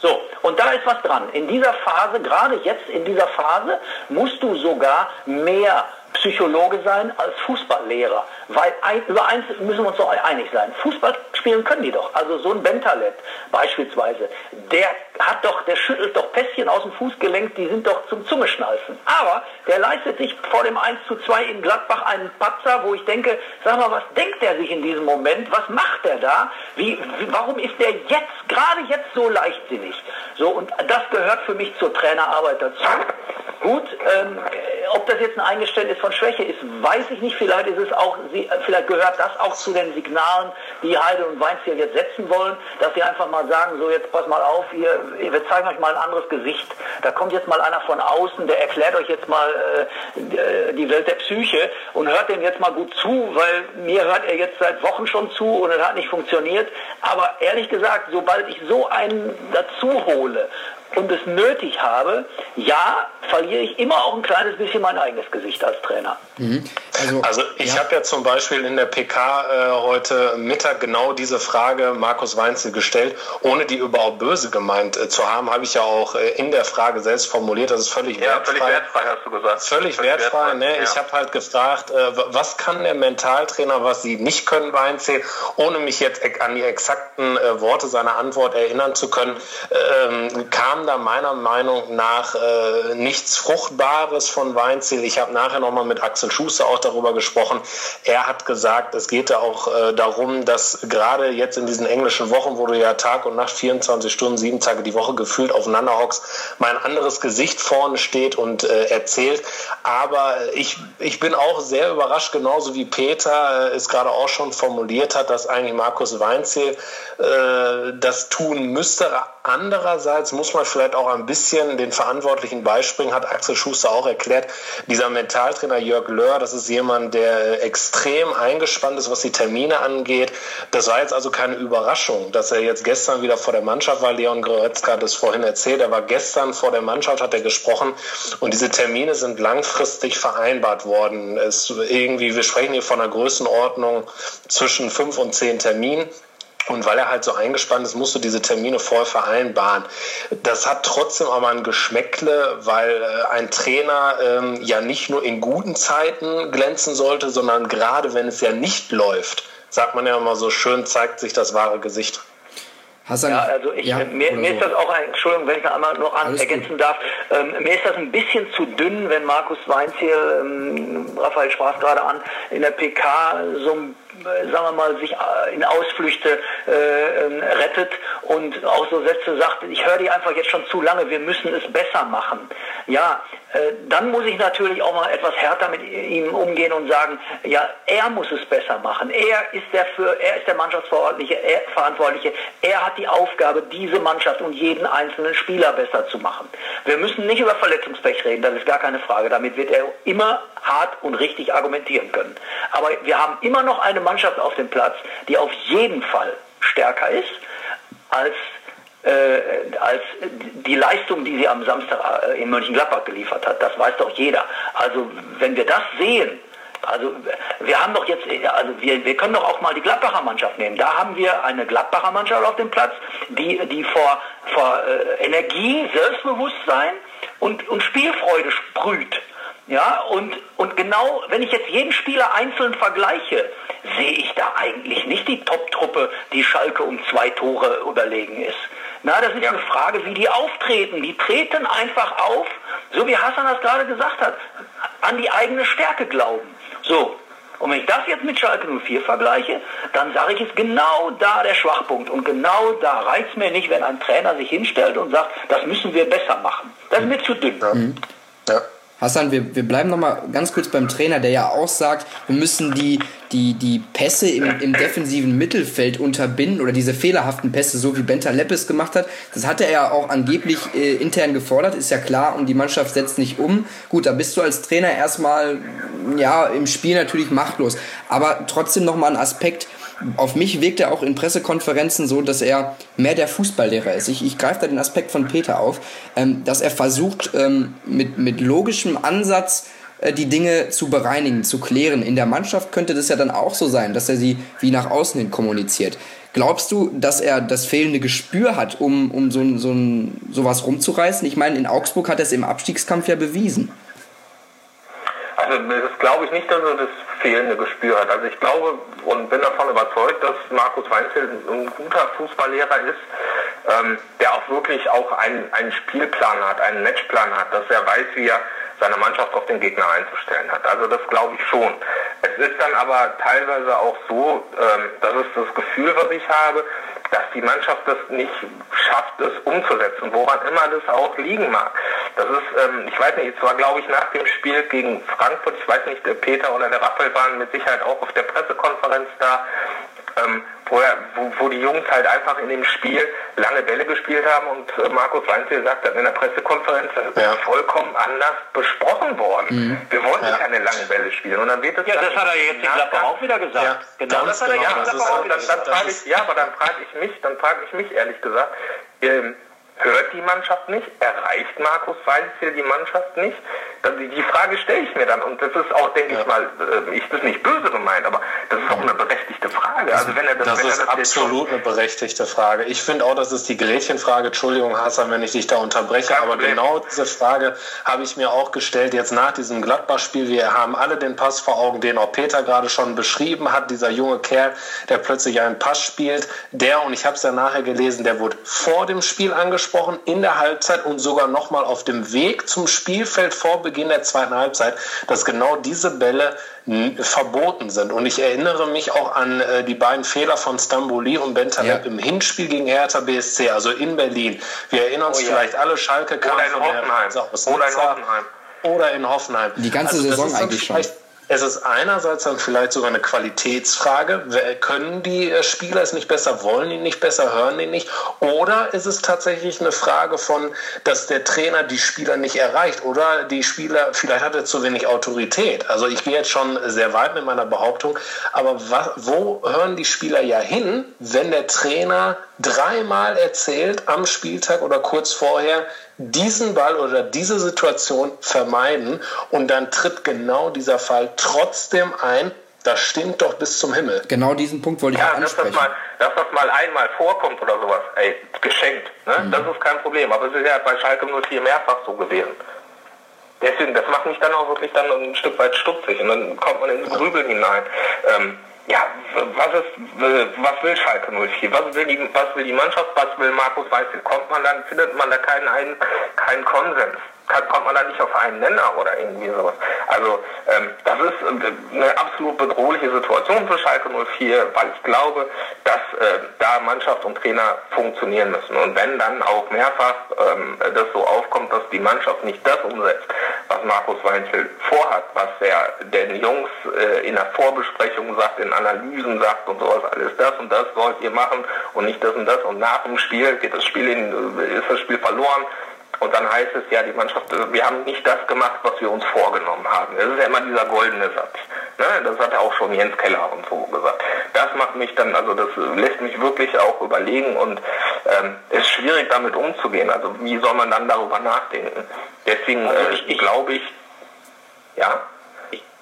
D: So, und da ist was dran. In dieser Phase, gerade jetzt in dieser Phase, musst du sogar mehr Psychologe sein als Fußballlehrer. Weil ein, über eins müssen wir uns doch einig sein. Fußball spielen können die doch. Also so ein Bentaleb beispielsweise, der hat doch, der schüttelt doch Pässchen aus dem Fußgelenk, die sind doch zum Zungeschnalzen. Aber der leistet sich vor dem 1 zu 2 in Gladbach einen Patzer, wo ich denke, sag mal, was denkt er sich in diesem Moment? Was macht er da? Wie, warum ist der jetzt, gerade jetzt so leichtsinnig? So, und das gehört für mich zur Trainerarbeit dazu. Gut, ähm, ob das jetzt ein Eingeständnis von Schwäche ist, weiß ich nicht. Vielleicht ist es auch, vielleicht gehört das auch zu den Signalen, die Heide und Weinziel jetzt setzen wollen, dass sie einfach mal sagen, so jetzt pass mal auf, ihr, wir zeigen euch mal ein anderes Gesicht. Da kommt jetzt mal einer von außen, der erklärt euch jetzt mal äh, die Welt der Psyche und hört dem jetzt mal gut zu, weil mir hört er jetzt seit Wochen schon zu und es hat nicht funktioniert. Aber ehrlich gesagt, sobald ich so einen dazu hole und es nötig habe, ja, verliere ich immer auch ein kleines bisschen mein eigenes Gesicht als Trainer.
F: Mhm. Also, also, ich ja. habe ja zum Beispiel in der PK äh, heute Mittag genau diese Frage Markus Weinzel gestellt, ohne die überhaupt böse gemeint äh, zu haben, habe ich ja auch äh, in der Frage selbst formuliert, das ist völlig ja, wertfrei. Völlig wertfrei, hast du gesagt. Völlig, völlig wertfrei, wertfrei ne? Ja. Ich habe halt gefragt, äh, was kann der Mentaltrainer, was sie nicht können, Weinzel, ohne mich jetzt an die exakten äh, Worte seiner Antwort erinnern zu können, ähm, kam da meiner Meinung nach äh, nichts Fruchtbares von Weinzel. Ich habe nachher nochmal mit Axel Schuster auch darüber gesprochen. Er hat gesagt, es geht auch äh, darum, dass gerade jetzt in diesen englischen Wochen, wo du ja Tag und Nacht 24 Stunden, sieben Tage die Woche gefühlt aufeinander hockst, mein anderes Gesicht vorne steht und äh, erzählt. Aber ich, ich bin auch sehr überrascht, genauso wie Peter äh, es gerade auch schon formuliert hat, dass eigentlich Markus Weinzel äh, das tun müsste. Andererseits muss man vielleicht auch ein bisschen den Verantwortlichen beispringen, hat Axel Schuster auch erklärt. Dieser Mentaltrainer Jörg Löhr, das ist jemand, der extrem eingespannt ist, was die Termine angeht. Das war jetzt also keine Überraschung, dass er jetzt gestern wieder vor der Mannschaft war. Leon Goretzka hat es vorhin erzählt. Er war gestern vor der Mannschaft, hat er gesprochen. Und diese Termine sind langfristig vereinbart worden. Es irgendwie, wir sprechen hier von einer Größenordnung zwischen fünf und zehn Terminen. Und weil er halt so eingespannt ist, musst du diese Termine voll vereinbaren. Das hat trotzdem aber ein Geschmäckle, weil äh, ein Trainer ähm, ja nicht nur in guten Zeiten glänzen sollte, sondern gerade wenn es ja nicht läuft, sagt man ja immer so schön, zeigt sich das wahre Gesicht.
D: Hassan, ja, also ich, ja, mir, mir so. ist das auch ein, Entschuldigung, wenn ich noch einmal noch an, ergänzen gut. darf, ähm, mir ist das ein bisschen zu dünn, wenn Markus Weinziel, ähm, Raphael sprach gerade an, in der PK so ein sagen wir mal, sich äh, in Ausflüchte äh, ähm, rettet und auch so Sätze sagt, ich höre die einfach jetzt schon zu lange, wir müssen es besser machen. Ja, äh, dann muss ich natürlich auch mal etwas härter mit ihm umgehen und sagen, ja, er muss es besser machen. Er ist der für, er ist der Mannschaftsverantwortliche, er, Verantwortliche. Er hat die Aufgabe, diese Mannschaft und jeden einzelnen Spieler besser zu machen. Wir müssen nicht über Verletzungspech reden, das ist gar keine Frage. Damit wird er immer hart und richtig argumentieren können. Aber wir haben immer noch eine Mannschaft auf dem Platz, die auf jeden Fall stärker ist als äh, als die Leistung, die sie am Samstag äh, in Mönchengladbach geliefert hat. Das weiß doch jeder. Also wenn wir das sehen, also wir haben doch jetzt, also wir, wir können doch auch mal die Gladbacher Mannschaft nehmen. Da haben wir eine Gladbacher Mannschaft auf dem Platz, die, die vor, vor äh, Energie, Selbstbewusstsein und, und Spielfreude sprüht. Ja, und, und genau, wenn ich jetzt jeden Spieler einzeln vergleiche, sehe ich da eigentlich nicht die Top-Truppe, die Schalke um zwei Tore überlegen ist. Na, das ist ja. eine Frage, wie die auftreten. Die treten einfach auf, so wie Hassan das gerade gesagt hat, an die eigene Stärke glauben. So. Und wenn ich das jetzt mit Schalke 04 vergleiche, dann sage ich, ist genau da der Schwachpunkt. Und genau da reizt mir nicht, wenn ein Trainer sich hinstellt und sagt, das müssen wir besser machen. Das ist mir zu dünn. Ja. Mhm.
A: Ja. Hassan, wir, wir bleiben nochmal ganz kurz beim Trainer, der ja auch sagt, wir müssen die, die, die Pässe im, im defensiven Mittelfeld unterbinden oder diese fehlerhaften Pässe, so wie Benta Leppes gemacht hat. Das hatte er ja auch angeblich äh, intern gefordert, ist ja klar, und die Mannschaft setzt nicht um. Gut, da bist du als Trainer erstmal ja, im Spiel natürlich machtlos. Aber trotzdem nochmal ein Aspekt, auf mich wirkt er auch in Pressekonferenzen so, dass er mehr der Fußballlehrer ist. Ich, ich greife da den Aspekt von Peter auf, ähm, dass er versucht, ähm, mit, mit logischem Ansatz äh, die Dinge zu bereinigen, zu klären. In der Mannschaft könnte das ja dann auch so sein, dass er sie wie nach außen hin kommuniziert. Glaubst du, dass er das fehlende Gespür hat, um, um so, so, sowas rumzureißen? Ich meine, in Augsburg hat er es im Abstiegskampf ja bewiesen.
E: Also das glaube ich nicht, dass er das fehlende Gespür hat. Also ich glaube und bin davon überzeugt, dass Markus Weinzel ein guter Fußballlehrer ist, ähm, der auch wirklich auch einen, einen Spielplan hat, einen Matchplan hat, dass er weiß, wie er seine Mannschaft auf den Gegner einzustellen hat. Also das glaube ich schon. Es ist dann aber teilweise auch so, ähm, das ist das Gefühl, was ich habe, dass die Mannschaft das nicht schafft, es umzusetzen, woran immer das auch liegen mag. Das ist, ähm, ich weiß nicht, es war glaube ich nach dem Spiel gegen Frankfurt, ich weiß nicht, der Peter oder der Rappel waren mit Sicherheit auch auf der Pressekonferenz da, ähm, wo, er, wo, wo, die Jungs halt einfach in dem Spiel lange Bälle gespielt haben und äh, Markus Weinzel sagt hat in der Pressekonferenz, das ist ja. vollkommen anders besprochen worden. Mhm. Wir wollen ja. keine langen Bälle spielen. Und dann wird es
D: ja, das hat er jetzt in Gladbach auch wieder gesagt. Ja,
E: genau, das hat er genau, ja, auch wieder gesagt. ja, aber dann frage ich mich, dann frage ich mich ehrlich gesagt, ähm, hört die Mannschaft nicht? Erreicht Markus Weinziel die Mannschaft nicht? Die Frage stelle ich mir dann und das ist auch, denke ja. ich mal, äh, ich das nicht böse gemeint, aber das ist auch eine berechtigte Frage.
F: Also wenn er das, das wenn ist das absolut eine berechtigte Frage. Ich finde auch, das ist die Gretchenfrage. Entschuldigung, Hassan, wenn ich dich da unterbreche, aber Problem. genau diese Frage habe ich mir auch gestellt jetzt nach diesem Gladbach-Spiel. Wir haben alle den Pass vor Augen, den auch Peter gerade schon beschrieben hat. Dieser junge Kerl, der plötzlich einen Pass spielt, der und ich habe es ja nachher gelesen, der wurde vor dem Spiel angesprochen, in der Halbzeit und sogar noch mal auf dem Weg zum Spielfeld vor Beginn der zweiten Halbzeit, dass genau diese Bälle verboten sind. Und ich erinnere mich auch an äh, die beiden Fehler von Stamboli und Bentaleb ja. im Hinspiel gegen Hertha BSC, also in Berlin. Wir erinnern uns oh, vielleicht ja. alle, Schalke kam
E: oder in Hoffenheim. Oder in Hoffenheim.
F: Oder in Hoffenheim.
A: Die ganze also Saison eigentlich schon.
F: Es ist einerseits dann vielleicht sogar eine Qualitätsfrage. Können die äh, Spieler es nicht besser, wollen die nicht besser, hören die nicht? Oder ist es tatsächlich eine Frage von, dass der Trainer die Spieler nicht erreicht oder die Spieler, vielleicht hat er zu wenig Autorität. Also ich gehe jetzt schon sehr weit mit meiner Behauptung, aber wo hören die Spieler ja hin, wenn der Trainer dreimal erzählt am Spieltag oder kurz vorher, diesen Ball oder diese Situation vermeiden und dann tritt genau dieser Fall trotzdem ein. Das stimmt doch bis zum Himmel.
A: Genau diesen Punkt wollte ich ja, ansprechen.
E: Dass das, mal, dass das mal einmal vorkommt oder sowas, ey, geschenkt. Ne? Mhm. Das ist kein Problem. Aber es ist ja bei Schalke nur viel mehrfach so gewesen. Deswegen, das macht mich dann auch wirklich dann ein Stück weit stutzig und dann kommt man ins Grübeln hinein. Ähm, ja, was, ist, was will Schalke 04? Was will, die, was will die Mannschaft? Was will Markus Weißel? Kommt man dann, findet man da keinen, keinen Konsens? kommt man da nicht auf einen Nenner oder irgendwie sowas. Also ähm, das ist äh, eine absolut bedrohliche Situation für Schalke 04, weil ich glaube, dass äh, da Mannschaft und Trainer funktionieren müssen. Und wenn dann auch mehrfach ähm, das so aufkommt, dass die Mannschaft nicht das umsetzt, was Markus Weinzel vorhat, was er den Jungs äh, in der Vorbesprechung sagt, in Analysen sagt und sowas alles, das und das sollt ihr machen und nicht das und das und nach dem Spiel geht das Spiel in, ist das Spiel verloren und dann heißt es ja, die Mannschaft, äh, wir haben nicht das gemacht, was wir uns vorgenommen haben. Das ist ja immer dieser goldene Satz. Ne? Das hat ja auch schon Jens Keller und so gesagt. Das macht mich dann, also das lässt mich wirklich auch überlegen und ähm, ist schwierig damit umzugehen. Also wie soll man dann darüber nachdenken? Deswegen also äh, glaube ich, ja.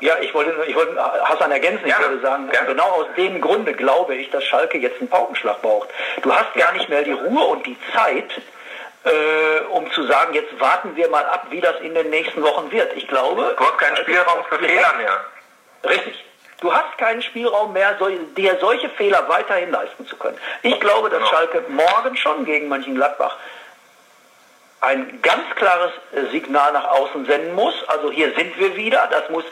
D: Ja, ich wollte, ich wollte Hassan ergänzen, ich ja, würde sagen, ja. genau aus dem Grunde glaube ich, dass Schalke jetzt einen Paukenschlag braucht. Du hast gar nicht mehr die Ruhe und die Zeit, äh, um zu sagen, jetzt warten wir mal ab, wie das in den nächsten Wochen wird. Ich glaube...
E: Du hast keinen Spielraum für Fehler mehr.
D: Richtig. Du hast keinen Spielraum mehr, dir solche Fehler weiterhin leisten zu können. Ich glaube, dass Schalke morgen schon gegen Mönchengladbach ein ganz klares Signal nach außen senden muss. Also hier sind wir wieder. Das muss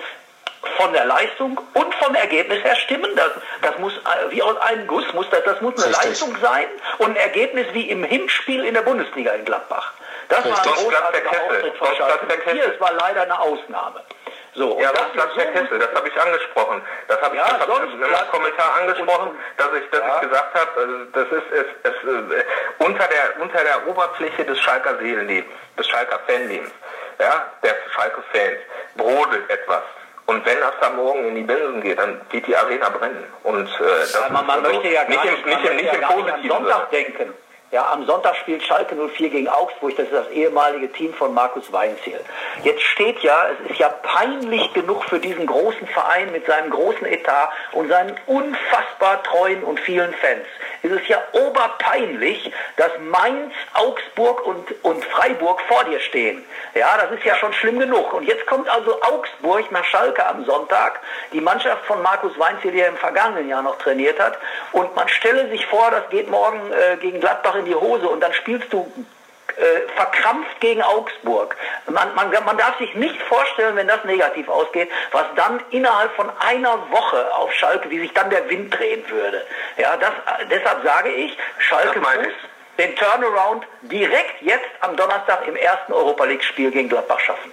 D: von der Leistung und vom Ergebnis her stimmen. Das, das muss äh, wie aus einem Guss muss das, das muss eine Richtig. Leistung sein und ein Ergebnis wie im Hinspiel in der Bundesliga in Gladbach. Das Richtig. war ein großartiger Auftritt von Schalke. Hier, es war leider eine Ausnahme.
E: So, ja, was Platz der Kessel, das habe ich angesprochen. Das habe ich, ja, das hab im Kommentar angesprochen, dass ich, dass ja. ich gesagt habe, also das ist es, es äh, unter der unter der Oberfläche des Schalker Seelenlebens, des Schalker Fanlebens, ja, der Schalker Fans brodelt etwas. Und wenn das da morgen in die Binsen geht, dann wird die Arena brennen. Und äh, das
D: man, man
E: also
D: möchte ja gar nicht, nicht, nicht, nicht, nicht im positiven Sonntag denken. Ja, am Sonntag spielt Schalke 04 gegen Augsburg, das ist das ehemalige Team von Markus Weinziel. Jetzt steht ja, es ist ja peinlich genug für diesen großen Verein mit seinem großen Etat und seinen unfassbar treuen und vielen Fans. Es ist ja oberpeinlich, dass Mainz, Augsburg und, und Freiburg vor dir stehen. Ja, das ist ja schon schlimm genug. Und jetzt kommt also Augsburg nach Schalke am Sonntag, die Mannschaft von Markus Weinziel, die er im vergangenen Jahr noch trainiert hat. Und man stelle sich vor, das geht morgen äh, gegen Gladbach in die Hose und dann spielst du äh, verkrampft gegen Augsburg. Man, man, man darf sich nicht vorstellen, wenn das negativ ausgeht, was dann innerhalb von einer Woche auf Schalke, wie sich dann der Wind drehen würde. Ja, das, deshalb sage ich, Schalke muss den Turnaround direkt jetzt am Donnerstag im ersten Europa League-Spiel gegen Gladbach schaffen.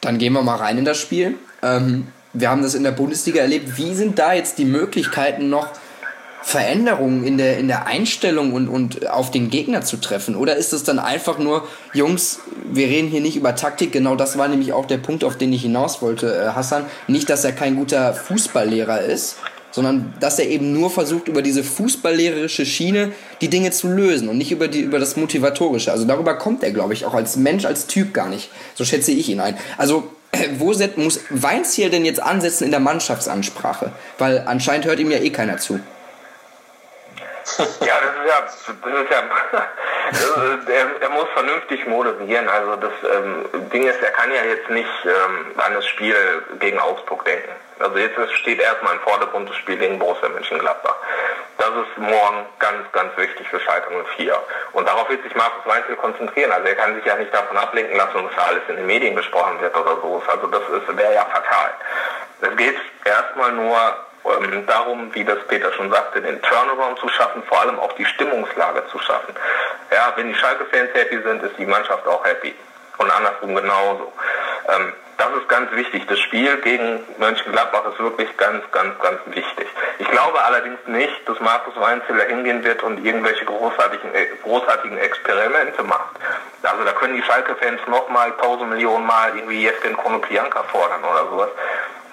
A: Dann gehen wir mal rein in das Spiel. Ähm, wir haben das in der Bundesliga erlebt. Wie sind da jetzt die Möglichkeiten noch, Veränderungen in der, in der Einstellung und, und auf den Gegner zu treffen? Oder ist es dann einfach nur, Jungs, wir reden hier nicht über Taktik, genau das war nämlich auch der Punkt, auf den ich hinaus wollte, äh, Hassan. Nicht, dass er kein guter Fußballlehrer ist, sondern dass er eben nur versucht, über diese fußballlehrerische Schiene die Dinge zu lösen und nicht über, die, über das Motivatorische. Also darüber kommt er, glaube ich, auch als Mensch, als Typ gar nicht. So schätze ich ihn ein. Also wo muss Weinziel denn jetzt ansetzen in der Mannschaftsansprache? Weil anscheinend hört ihm ja eh keiner zu
E: ja, das ist ja, das ist ja, das er, er, muss vernünftig moderieren. Also das ähm, Ding ist, er kann ja jetzt nicht ähm, an das Spiel gegen Augsburg denken. Also jetzt steht erstmal im Vordergrund das Spiel gegen Borussia Mönchengladbach. Das ist morgen ganz, ganz wichtig für Schalke 04. Und darauf wird sich Markus Weinzel konzentrieren. Also er kann sich ja nicht davon ablenken lassen, dass da alles in den Medien besprochen wird oder so. Also das wäre ja fatal. Es geht erstmal nur ähm, darum, wie das Peter schon sagte, den Turnaround zu schaffen, vor allem auch die Stimmungslage zu schaffen. Ja, wenn die Schalke-Fans happy sind, ist die Mannschaft auch happy. Und andersrum genauso. Ähm, das ist ganz wichtig. Das Spiel gegen Mönchengladbach ist wirklich ganz, ganz, ganz wichtig. Ich glaube allerdings nicht, dass Markus Weinziller hingehen wird und irgendwelche großartigen, äh, großartigen Experimente macht. Also da können die Schalke-Fans nochmal tausend Millionen Mal irgendwie jetzt den Konopianka fordern oder sowas.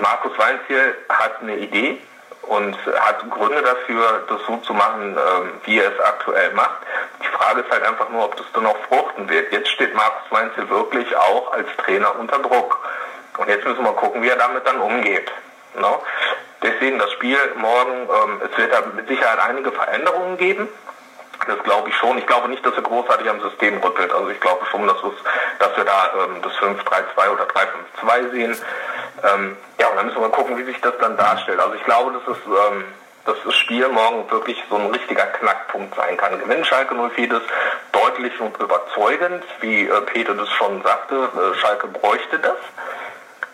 E: Markus Weinziel hat eine Idee und hat Gründe dafür, das so zu machen, ähm, wie er es aktuell macht. Die Frage ist halt einfach nur, ob das dann auch fruchten wird. Jetzt steht Markus Weinziel wirklich auch als Trainer unter Druck. Und jetzt müssen wir gucken, wie er damit dann umgeht. No? Deswegen das Spiel morgen, ähm, es wird da mit Sicherheit einige Veränderungen geben. Das glaube ich schon. Ich glaube nicht, dass er großartig am System rüttelt. Also ich glaube schon, dass, dass wir da ähm, das 5-3-2 oder 3-5-2 sehen. Ähm, ja, und dann müssen wir gucken, wie sich das dann darstellt. Also ich glaube, dass, es, ähm, dass das Spiel morgen wirklich so ein richtiger Knackpunkt sein kann. Gewinnt Schalke 04 das deutlich und überzeugend, wie äh, Peter das schon sagte, äh, Schalke bräuchte das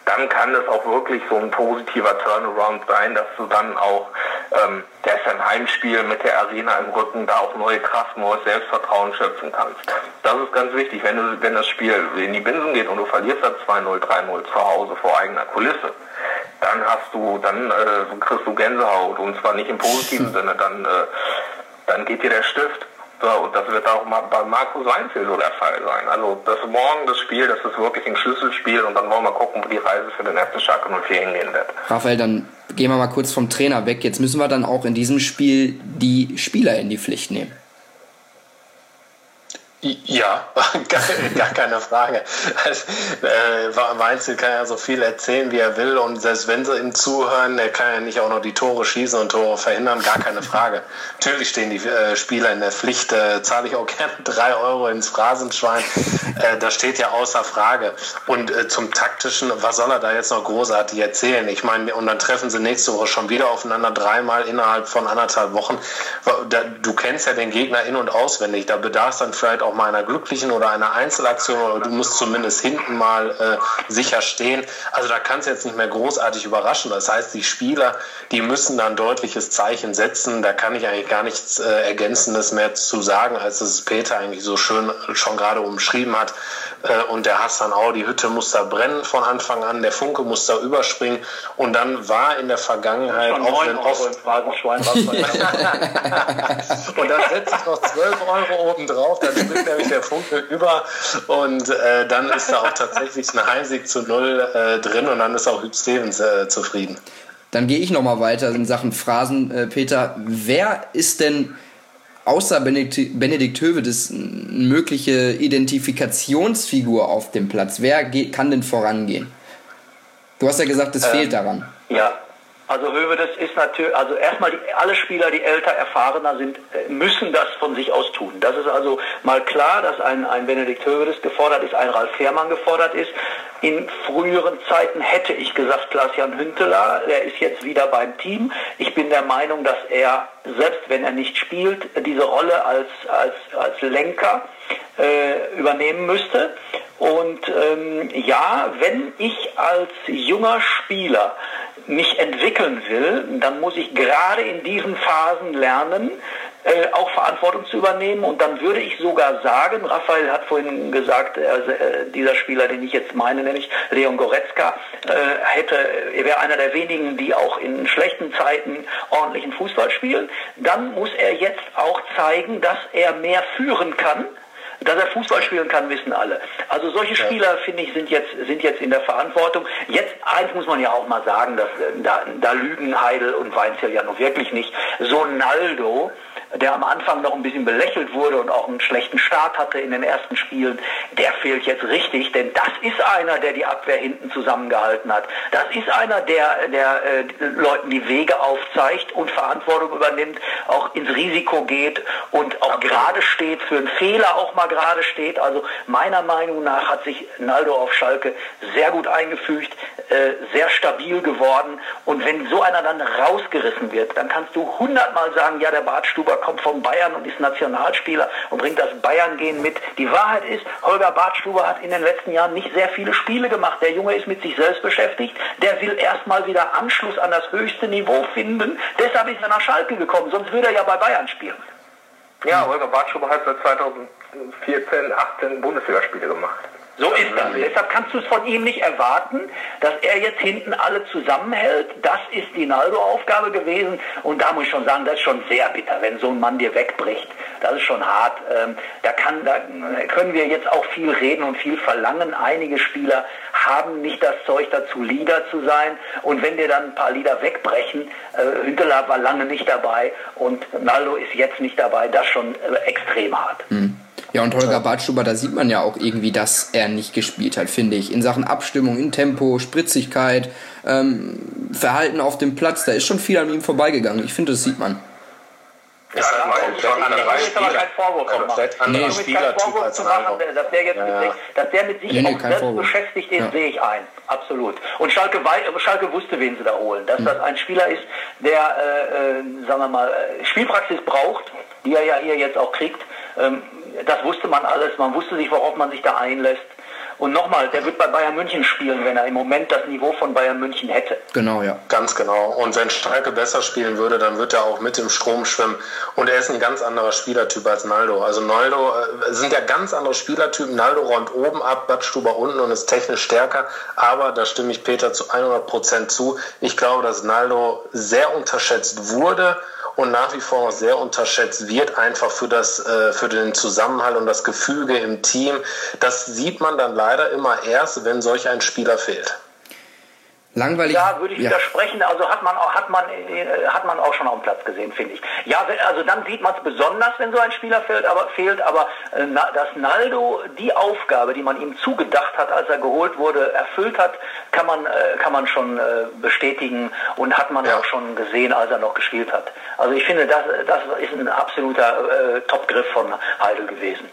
E: dann kann es auch wirklich so ein positiver Turnaround sein, dass du dann auch, ähm, der ist ein Heimspiel mit der Arena im Rücken, da auch neue Kraft, neues Selbstvertrauen schöpfen kannst. Das ist ganz wichtig, wenn, du, wenn das Spiel in die Binsen geht und du verlierst da 2-0, 3-0 zu Hause vor eigener Kulisse, dann hast du, dann äh, kriegst du Gänsehaut und zwar nicht im positiven Sinne, dann, äh, dann geht dir der Stift. So, und das wird auch bei Marco Seinfeld so der Fall sein. Also das morgen das Spiel, das ist wirklich ein Schlüsselspiel und dann wollen wir gucken, wo die Reise für den FC Schalke 04 hingehen wird.
A: Raphael, dann gehen wir mal kurz vom Trainer weg. Jetzt müssen wir dann auch in diesem Spiel die Spieler in die Pflicht nehmen.
F: Ja, gar, keine Frage. Also, äh, Weinzel kann ja so viel erzählen, wie er will und selbst wenn sie ihm zuhören, er kann ja nicht auch noch die Tore schießen und Tore verhindern, gar keine Frage. Natürlich stehen die äh, Spieler in der Pflicht, äh, zahle ich auch gerne drei Euro ins Phrasenschwein, äh, das steht ja außer Frage. Und äh, zum Taktischen, was soll er da jetzt noch großartig erzählen? Ich meine, und dann treffen sie nächste Woche schon wieder aufeinander, dreimal innerhalb von anderthalb Wochen. Du kennst ja den Gegner in- und auswendig, da bedarf es dann vielleicht auch mal einer glücklichen oder einer Einzelaktion oder du musst zumindest hinten mal äh, sicher stehen. Also da kann es jetzt nicht mehr großartig überraschen. Das heißt, die Spieler, die müssen dann deutliches Zeichen setzen. Da kann ich eigentlich gar nichts äh, Ergänzendes mehr zu sagen, als es Peter eigentlich so schön schon gerade umschrieben hat. Äh, und der Hassan auch, die Hütte muss da brennen von Anfang an, der Funke muss da überspringen. Und dann war in der Vergangenheit auch wenn oft. und dann setze ich noch 12 Euro oben drauf, dann springt nämlich der Funke über und äh, dann ist da auch tatsächlich ein Heimsieg zu null äh, drin und dann ist auch Hüb Stevens äh, zufrieden.
A: Dann gehe ich nochmal weiter in Sachen Phrasen. Äh, Peter, wer ist denn außer Benedikt, Benedikt Hövedes eine mögliche Identifikationsfigur auf dem Platz? Wer geht, kann denn vorangehen? Du hast ja gesagt, es ähm, fehlt daran.
D: Ja, also Hövedes ist natürlich, also erstmal die, alle Spieler, die älter, erfahrener sind, äh, müssen das von sich aus tun. Das ist also mal klar, dass ein, ein Benedikt Hövedes gefordert ist, ein Ralf Fährmann gefordert ist. In früheren Zeiten hätte ich gesagt Klaas-Jan Hünteler, der ist jetzt wieder beim Team. Ich bin der Meinung, dass er, selbst wenn er nicht spielt, diese Rolle als, als, als Lenker äh, übernehmen müsste. Und ähm, ja, wenn ich als junger Spieler mich entwickeln will, dann muss ich gerade in diesen Phasen lernen, äh, auch Verantwortung zu übernehmen. Und dann würde ich sogar sagen, Raphael hat vorhin gesagt, also, äh, dieser Spieler, den ich jetzt meine, nämlich Leon Goretzka, äh, hätte, er wäre einer der wenigen, die auch in schlechten Zeiten ordentlichen Fußball spielen. Dann muss er jetzt auch zeigen, dass er mehr führen kann dass er Fußball spielen kann, wissen alle. Also solche Spieler, finde ich, sind jetzt, sind jetzt in der Verantwortung. Jetzt, eins muss man ja auch mal sagen, dass, äh, da, da lügen Heidel und Weinzel ja noch wirklich nicht. So Naldo, der am Anfang noch ein bisschen belächelt wurde und auch einen schlechten Start hatte in den ersten Spielen, der fehlt jetzt richtig, denn das ist einer, der die Abwehr hinten zusammengehalten hat. Das ist einer, der, der äh, Leuten die Wege aufzeigt und Verantwortung übernimmt, auch ins Risiko geht und auch gerade steht, für einen Fehler auch mal gerade steht. Also meiner Meinung nach hat sich Naldo auf Schalke sehr gut eingefügt, äh, sehr stabil geworden und wenn so einer dann rausgerissen wird, dann kannst du hundertmal sagen, ja, der Bartstuber kommt von Bayern und ist Nationalspieler und bringt das Bayern-Gehen mit. Die Wahrheit ist, Holger Bartstuber hat in den letzten Jahren nicht sehr viele Spiele gemacht. Der Junge ist mit sich selbst beschäftigt. Der will erstmal wieder Anschluss an das höchste Niveau finden. Deshalb ist er nach Schalke gekommen. Sonst würde er ja bei Bayern spielen.
E: Ja, Holger Bartstuber hat seit 2014, 18 Bundesligaspiele gemacht.
D: So ist das. Deshalb kannst du es von ihm nicht erwarten, dass er jetzt hinten alle zusammenhält. Das ist die Naldo-Aufgabe gewesen. Und da muss ich schon sagen, das ist schon sehr bitter, wenn so ein Mann dir wegbricht. Das ist schon hart. Ähm, da, kann, da können wir jetzt auch viel reden und viel verlangen. Einige Spieler haben nicht das Zeug dazu, Leader zu sein. Und wenn dir dann ein paar Lieder wegbrechen, äh, Hünteler war lange nicht dabei und Naldo ist jetzt nicht dabei, das schon äh, extrem hart.
A: Mhm. Ja, und Holger Badstuber, da sieht man ja auch irgendwie, dass er nicht gespielt hat, finde ich. In Sachen Abstimmung, in Tempo, Spritzigkeit, ähm, Verhalten auf dem Platz, da ist schon viel an ihm vorbeigegangen. Ich finde, das sieht man.
D: Ja, ist halt ein komplett anderer Spieler. Komplett anderer nee. Spielertyp als Ronaldo. Dass der, jetzt ja, ja. dass der mit sich nee, nee, auch selbst Vorwurf. beschäftigt ist, ja. sehe ich ein. Absolut. Und Schalke, Schalke wusste, wen sie da holen. Dass hm. das ein Spieler ist, der, äh, äh, sagen wir mal, äh, Spielpraxis braucht, die er ja hier jetzt auch kriegt. Ähm, das wusste man alles. Man wusste nicht, worauf man sich da einlässt. Und nochmal, der wird bei Bayern München spielen, wenn er im Moment das Niveau von Bayern München hätte.
F: Genau, ja. Ganz genau. Und wenn Schalke besser spielen würde, dann wird er auch mit im Strom schwimmen. Und er ist ein ganz anderer Spielertyp als Naldo. Also Naldo äh, sind ja ganz andere Spielertypen. Naldo räumt oben ab, Badstuber unten und ist technisch stärker. Aber da stimme ich Peter zu 100 Prozent zu. Ich glaube, dass Naldo sehr unterschätzt wurde und nach wie vor noch sehr unterschätzt wird, einfach für, das, äh, für den Zusammenhalt und das Gefüge im Team. Das sieht man dann leider immer erst, wenn solch ein Spieler fehlt.
A: Langweilig.
D: Ja, würde ich ja. widersprechen. Also hat man auch, hat man, äh, hat man auch schon auf dem Platz gesehen, finde ich. Ja, also dann sieht man es besonders, wenn so ein Spieler fehlt, aber fehlt. Aber äh, dass Naldo die Aufgabe, die man ihm zugedacht hat, als er geholt wurde, erfüllt hat, kann man, äh, kann man schon äh, bestätigen und hat man ja. auch schon gesehen, als er noch gespielt hat. Also ich finde, das, das ist ein absoluter äh, Topgriff von Heidel gewesen.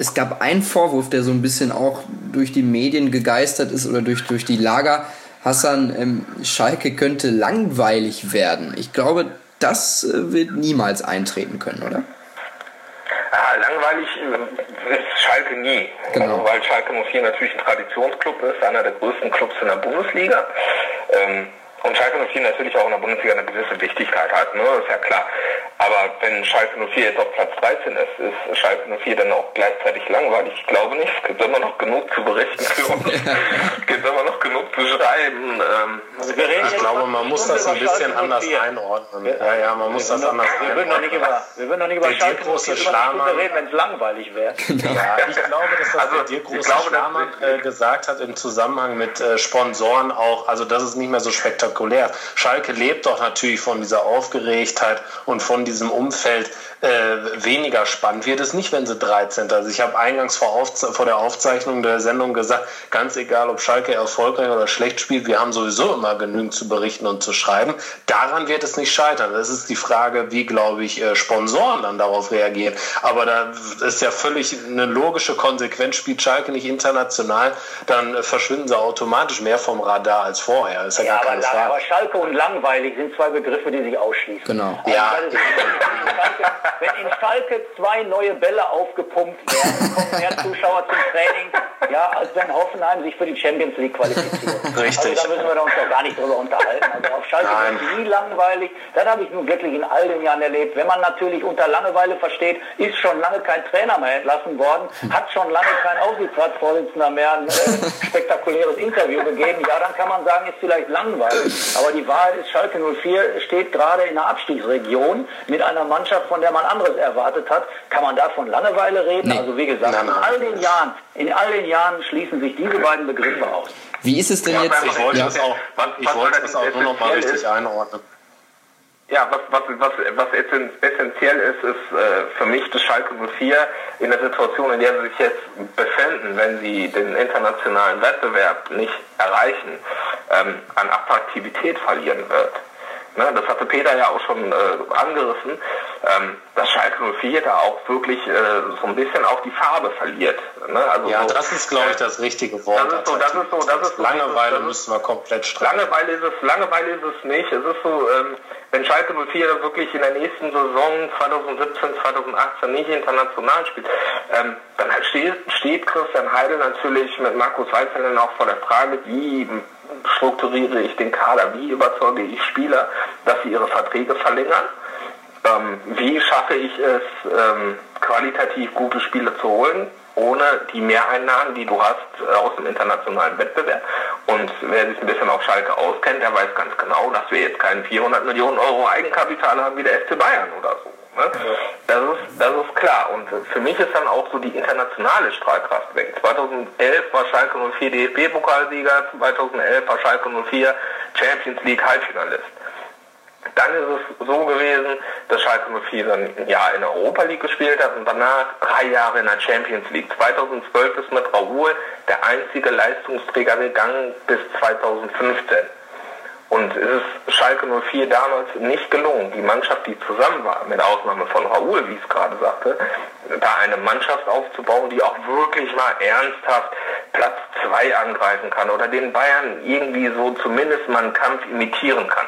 A: Es gab einen Vorwurf, der so ein bisschen auch durch die Medien gegeistert ist oder durch, durch die Lager. Hassan, ähm, Schalke könnte langweilig werden. Ich glaube, das äh, wird niemals eintreten können, oder?
E: Ja, langweilig äh, ist Schalke nie. Genau. Also, weil Schalke 04 natürlich ein Traditionsclub ist, einer der größten Clubs in der Bundesliga. Ähm, und Schalke 04 natürlich auch in der Bundesliga eine gewisse Wichtigkeit hat, ne? ist ja klar. Aber wenn Schalke 04 jetzt auf Platz 13 ist, ist Schalke 04 dann auch gleichzeitig langweilig. Ich glaube nicht. Es gibt immer noch genug zu berichten für uns. es gibt immer noch genug zu schreiben. Ähm,
F: also ich glaube, man muss das ein bisschen anders einordnen. Ja, ja, man muss das anders
D: wir einordnen. Noch nicht über, wir würden noch nicht über Schalke 04 reden, wenn es langweilig wäre.
F: Ja, ich glaube, dass das also, der Dirk Große Schlamann äh, gesagt hat im Zusammenhang mit äh, Sponsoren auch, also das ist nicht mehr so spektakulär. Schalke lebt doch natürlich von dieser Aufgeregtheit und von diesem Umfeld äh, weniger spannend wird es nicht, wenn sie 13. Also ich habe eingangs vor, vor, der Aufzeichnung der Sendung gesagt, ganz egal, ob Schalke erfolgreich oder schlecht spielt, wir haben sowieso immer genügend zu berichten und zu schreiben. Daran wird es nicht scheitern. Das ist die Frage, wie, glaube ich, äh, Sponsoren dann darauf reagieren. Aber da ist ja völlig eine logische Konsequenz. Spielt Schalke nicht international, dann verschwinden sie automatisch mehr vom Radar als vorher.
D: ist ja, ja gar keine aber, Frage. aber Schalke und langweilig sind zwei Begriffe, die sich ausschließen.
A: Genau.
D: Ja. Also, wenn in Schalke zwei neue Bälle aufgepumpt werden, kommen mehr Zuschauer zum Training, ja, als wenn Hoffenheim sich für die Champions League qualifiziert.
F: Richtig.
D: Also da müssen wir uns doch gar nicht drüber unterhalten. Also auf Schalke ist nie langweilig. Das habe ich nun wirklich in all den Jahren erlebt. Wenn man natürlich unter Langeweile versteht, ist schon lange kein Trainer mehr entlassen worden, hat schon lange kein Aufsichtsratsvorsitzender mehr ein äh, spektakuläres Interview gegeben. Ja, dann kann man sagen, ist vielleicht langweilig. Aber die Wahrheit ist, Schalke 04 steht gerade in einer Abstiegsregion mit einer Mannschaft, von der man anderes erwartet hat, kann man da von Langeweile reden? Nee. Also wie gesagt, nein, nein. in all den Jahren, in all den Jahren schließen sich diese beiden Begriffe aus.
A: Wie ist es denn ja, jetzt?
F: Ich wollte ja. das auch, ich wollte das auch nur noch mal richtig einordnen.
E: Ja, was, was, was, was essentiell ist, ist äh, für mich das Schalke 04 in der Situation, in der sie sich jetzt befinden, wenn sie den internationalen Wettbewerb nicht erreichen, ähm, an Attraktivität verlieren wird. Ne, das hatte Peter ja auch schon äh, angerissen, ähm, dass Schalke 04 da auch wirklich äh, so ein bisschen auch die Farbe verliert.
F: Ne? Also ja, so, das ist, glaube ich, das richtige Wort.
E: Das ist so, das ist so, das ist
F: Langeweile das müssen wir komplett
E: streichen. Langeweile ist es, Langeweile ist es nicht. Es ist so, ähm, wenn Schalke 04 wirklich in der nächsten Saison 2017, 2018 nicht international spielt, ähm, dann steht, steht Christian Heidel natürlich mit Markus Weizenlen auch vor der Frage, wie strukturiere ich den Kader, wie überzeuge ich Spieler, dass sie ihre Verträge verlängern, ähm, wie schaffe ich es, ähm, qualitativ gute Spiele zu holen, ohne die Mehreinnahmen, die du hast äh, aus dem internationalen Wettbewerb. Und wer sich ein bisschen auf Schalke auskennt, der weiß ganz genau, dass wir jetzt keinen 400 Millionen Euro Eigenkapital haben wie der FC Bayern oder so. Ne? Das, ist, das ist klar. Und für mich ist dann auch so die internationale Strahlkraft weg. 2011 war Schalke 04 DFB-Pokalsieger, 2011 war Schalke 04 Champions League Halbfinalist. Dann ist es so gewesen, dass Schalke 04 dann ein Jahr in der Europa League gespielt hat und danach drei Jahre in der Champions League. 2012 ist mit Raoul der einzige Leistungsträger gegangen bis 2015. Und es ist Schalke 04 damals nicht gelungen, die Mannschaft, die zusammen war, mit Ausnahme von Raoul, wie ich es gerade sagte, da eine Mannschaft aufzubauen, die auch wirklich mal ernsthaft Platz 2 angreifen kann oder den Bayern irgendwie so zumindest mal einen Kampf imitieren kann.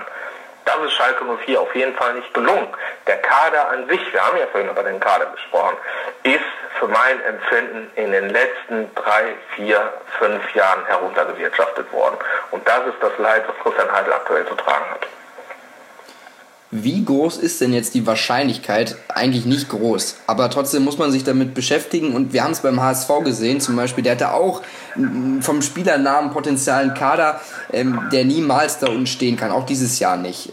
E: Das ist Schalke 04 auf jeden Fall nicht gelungen. Der Kader an sich, wir haben ja vorhin über den Kader gesprochen, ist für mein Empfinden in den letzten drei, vier, fünf Jahren heruntergewirtschaftet worden. Und das ist das Leid, was Christian Heidel aktuell zu tragen hat.
A: Wie groß ist denn jetzt die Wahrscheinlichkeit? Eigentlich nicht groß, aber trotzdem muss man sich damit beschäftigen und wir haben es beim HSV gesehen, zum Beispiel, der hatte auch vom Spielernamen potenziellen Kader, ähm, der niemals da unten stehen kann, auch dieses Jahr nicht.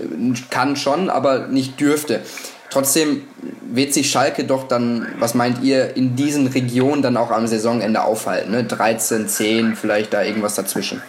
A: Kann schon, aber nicht dürfte. Trotzdem wird sich Schalke doch dann, was meint ihr, in diesen Regionen dann auch am Saisonende aufhalten? Ne? 13, 10, vielleicht da irgendwas dazwischen.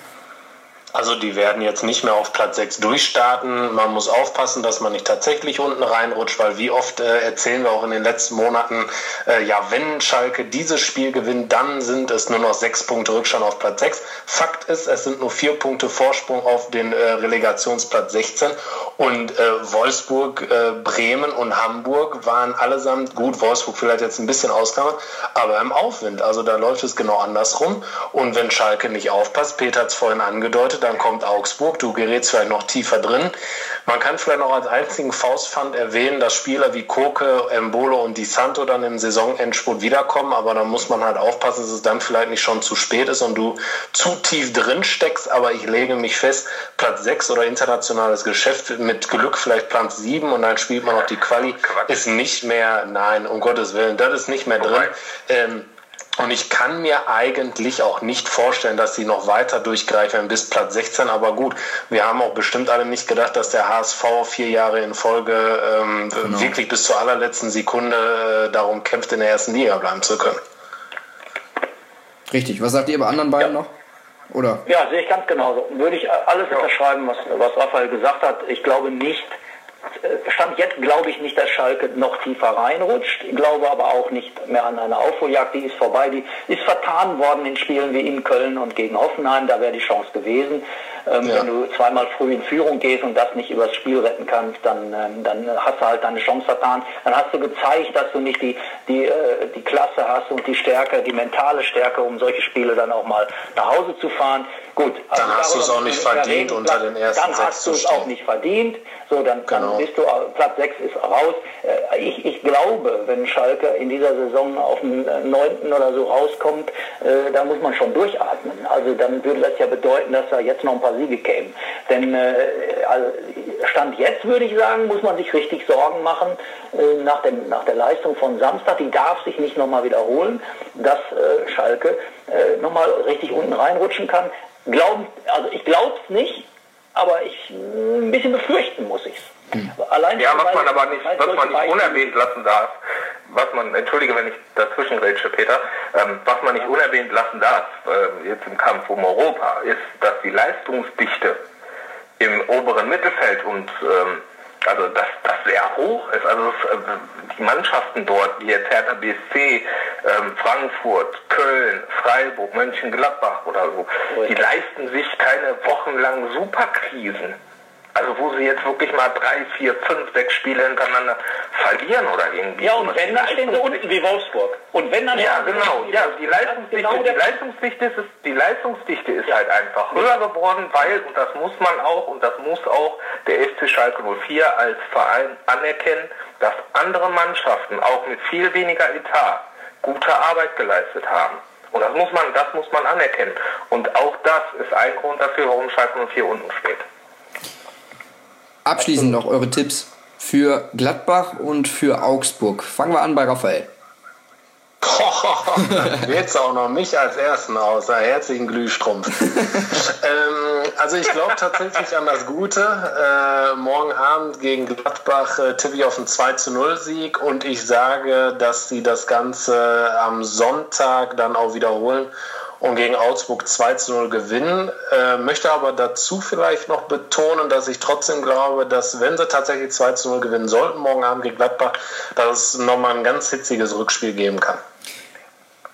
F: Also die werden jetzt nicht mehr auf Platz 6 durchstarten. Man muss aufpassen, dass man nicht tatsächlich unten reinrutscht, weil wie oft äh, erzählen wir auch in den letzten Monaten, äh, ja, wenn Schalke dieses Spiel gewinnt, dann sind es nur noch sechs Punkte Rückstand auf Platz 6. Fakt ist, es sind nur vier Punkte Vorsprung auf den äh, Relegationsplatz 16 und äh, Wolfsburg, äh, Bremen und Hamburg waren allesamt gut. Wolfsburg vielleicht jetzt ein bisschen Ausnahme, aber im Aufwind. Also da läuft es genau andersrum. Und wenn Schalke nicht aufpasst, Peter hat es vorhin angedeutet, dann kommt Augsburg, du gerätst vielleicht noch tiefer drin. Man kann vielleicht noch als einzigen Faustpfand erwähnen, dass Spieler wie Koke, Embolo und Di Santo dann im Saisonendspurt wiederkommen, aber da muss man halt aufpassen, dass es dann vielleicht nicht schon zu spät ist und du zu tief drin steckst, aber ich lege mich fest, Platz 6 oder internationales Geschäft mit Glück vielleicht Platz 7 und dann spielt man noch die Quali, ist nicht mehr, nein, um Gottes Willen, das ist nicht mehr drin. Ähm, und ich kann mir eigentlich auch nicht vorstellen, dass sie noch weiter durchgreifen bis Platz 16. Aber gut, wir haben auch bestimmt alle nicht gedacht, dass der HSV vier Jahre in Folge ähm, genau. wirklich bis zur allerletzten Sekunde äh, darum kämpft, in der ersten Liga bleiben zu können.
A: Richtig. Was sagt ihr bei anderen beiden ja. noch? Oder?
D: Ja, sehe ich ganz genauso. Würde ich alles ja. unterschreiben, was, was Raphael gesagt hat. Ich glaube nicht, Stand jetzt glaube ich nicht, dass Schalke noch tiefer reinrutscht. Ich glaube aber auch nicht mehr an eine Aufholjagd. Die ist vorbei. Die ist vertan worden in Spielen wie in Köln und gegen Hoffenheim. Da wäre die Chance gewesen. Ähm, ja. Wenn du zweimal früh in Führung gehst und das nicht übers Spiel retten kannst, dann, ähm, dann hast du halt deine Chance vertan. Dann hast du gezeigt, dass du nicht die, die, äh, die Klasse hast und die Stärke, die mentale Stärke, um solche Spiele dann auch mal nach Hause zu fahren. Gut.
F: Also dann hast du es auch nicht verdient, unter den ersten
D: Dann hast du es auch nicht verdient. So, dann, genau. dann bist du, Platz 6 ist raus. Äh, ich, ich glaube, wenn Schalke in dieser Saison auf den 9. oder so rauskommt, äh, da muss man schon durchatmen. Also dann würde das ja bedeuten, dass da jetzt noch ein paar Siege kämen. Denn äh, also Stand jetzt würde ich sagen, muss man sich richtig Sorgen machen äh, nach, dem, nach der Leistung von Samstag. Die darf sich nicht nochmal wiederholen, dass äh, Schalke äh, nochmal richtig unten reinrutschen kann. Glauben, also ich glaube es nicht, aber ich ein bisschen befürchten muss ich es.
E: Hm. Allein ja, was man aber nicht, was man nicht unerwähnt lassen darf, was man, entschuldige, wenn ich dazwischen rede, Peter, ähm, was man nicht unerwähnt lassen darf, äh, jetzt im Kampf um Europa, ist, dass die Leistungsdichte im oberen Mittelfeld und ähm, also dass das sehr hoch ist. Also das, äh, die Mannschaften dort, wie jetzt Hertha BSC, ähm, Frankfurt, Köln, Freiburg, Mönchengladbach oder so, die leisten sich keine wochenlangen Superkrisen. Also wo sie jetzt wirklich mal drei, vier, fünf, sechs Spiele hintereinander verlieren oder irgendwie.
D: Ja, und wenn, dann stehen sie unten wie Wolfsburg.
E: Und wenn dann... Ja, genau. Ja, die Leistungsdichte, genau die Leistungsdichte, ist, die Leistungsdichte ist ja. halt einfach höher geworden, weil, und das muss man auch, und das muss auch der FC Schalke 04 als Verein anerkennen, dass andere Mannschaften auch mit viel weniger Etat gute Arbeit geleistet haben. Und das muss man, das muss man anerkennen. Und auch das ist ein Grund dafür, warum Schalke 04 unten steht.
A: Abschließend noch eure Tipps für Gladbach und für Augsburg. Fangen wir an bei Raphael.
F: Jetzt auch noch mich als Ersten aus. Herzlichen Glühstrumpf. ähm, also ich glaube tatsächlich an das Gute. Äh, morgen Abend gegen Gladbach äh, tippe ich auf einen 2 zu 0 Sieg und ich sage, dass sie das Ganze am Sonntag dann auch wiederholen und gegen Augsburg 2 zu 0 gewinnen. Äh, möchte aber dazu vielleicht noch betonen, dass ich trotzdem glaube, dass wenn sie tatsächlich 2 zu 0 gewinnen sollten, morgen Abend gegen Gladbach, dass es nochmal ein ganz hitziges Rückspiel geben kann.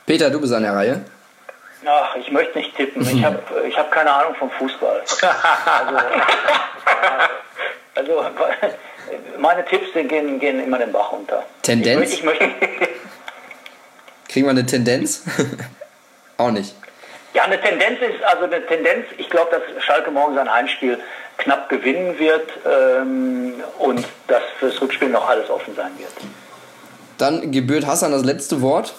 A: Peter, du bist an der Reihe.
D: Ach, ich möchte nicht tippen. Ich habe ich hab keine Ahnung vom Fußball. Also, also meine Tipps gehen, gehen immer den Bach runter.
A: Tendenz? Ich ich möchte Kriegen wir eine Tendenz? Auch nicht.
D: Ja, eine Tendenz ist, also eine Tendenz, ich glaube, dass Schalke morgen sein Heimspiel knapp gewinnen wird ähm, und dass fürs Rückspiel noch alles offen sein wird.
A: Dann gebührt Hassan das letzte Wort.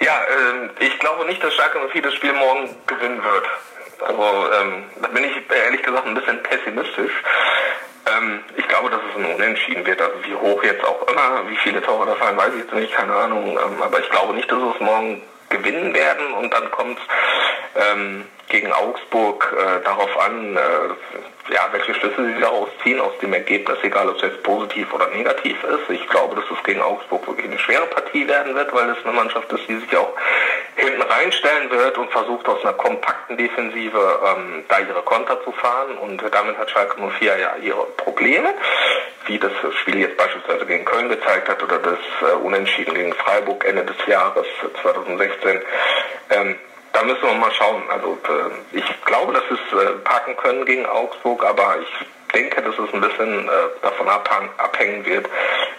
E: Ja, äh, ich glaube nicht, dass Schalke 04 das Spiel morgen gewinnen wird. Also ähm, da bin ich ehrlich gesagt ein bisschen pessimistisch. Ähm, ich glaube, dass es ein Unentschieden wird. Also wie hoch jetzt auch immer, wie viele Tore da fallen, weiß ich jetzt nicht, keine Ahnung. Ähm, aber ich glaube nicht, dass es morgen gewinnen werden. Und dann kommt ähm, gegen Augsburg äh, darauf an, äh, ja, welche Schlüsse sie daraus ziehen aus dem Ergebnis, egal ob es jetzt positiv oder negativ ist. Ich glaube, dass es gegen Augsburg wirklich eine schwere Partie werden wird, weil es eine Mannschaft ist, die sich auch hinten reinstellen wird und versucht aus einer kompakten Defensive ähm, da ihre Konter zu fahren. Und damit hat Schalke 04 ja ihre Probleme, wie das Spiel jetzt beispielsweise gegen Köln gezeigt hat oder das äh, Unentschieden gegen Freiburg Ende des Jahres 2016. Ähm, da müssen wir mal schauen. Also äh, ich glaube, dass es äh, packen können gegen Augsburg, aber ich denke, dass es ein bisschen äh, davon abhängen wird,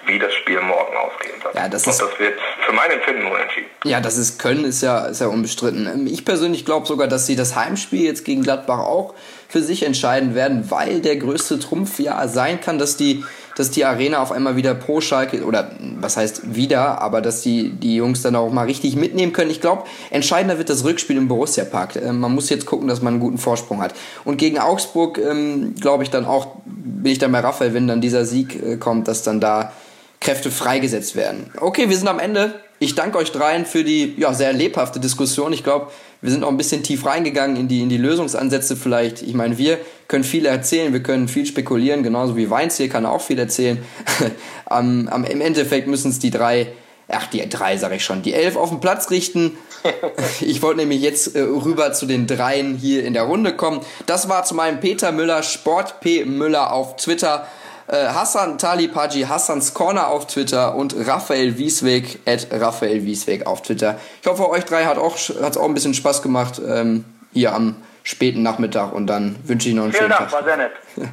E: wie das Spiel morgen ausgehen wird.
A: Ja, das ist,
E: Und das wird für mein Empfinden unentschieden.
A: Ja, das ist Köln ist ja, ist ja unbestritten. Ähm, ich persönlich glaube sogar, dass sie das Heimspiel jetzt gegen Gladbach auch für sich entscheiden werden, weil der größte Trumpf ja sein kann, dass die dass die Arena auf einmal wieder pro Schalke, oder was heißt wieder, aber dass die, die Jungs dann auch mal richtig mitnehmen können. Ich glaube, entscheidender wird das Rückspiel im Borussia Park. Ähm, man muss jetzt gucken, dass man einen guten Vorsprung hat. Und gegen Augsburg ähm, glaube ich dann auch, bin ich dann bei Raphael, wenn dann dieser Sieg äh, kommt, dass dann da Kräfte freigesetzt werden. Okay, wir sind am Ende. Ich danke euch dreien für die ja, sehr lebhafte Diskussion. Ich glaube, wir sind auch ein bisschen tief reingegangen in die, in die Lösungsansätze vielleicht. Ich meine, wir können viel erzählen, wir können viel spekulieren, genauso wie Weinz hier kann auch viel erzählen. am, am, Im Endeffekt müssen es die drei, ach die drei sage ich schon, die elf auf den Platz richten. ich wollte nämlich jetzt äh, rüber zu den dreien hier in der Runde kommen. Das war zu meinem Peter Müller, Sport P. Müller auf Twitter. Äh, Hassan Talipaji, Hassans Corner auf Twitter und Raphael Wiesweg at Raphael Wiesweg auf Twitter. Ich hoffe, euch drei hat auch, hat's auch ein bisschen Spaß gemacht ähm, hier am späten Nachmittag und dann wünsche ich noch einen
D: Vielen
A: schönen
D: Dank, war sehr nett.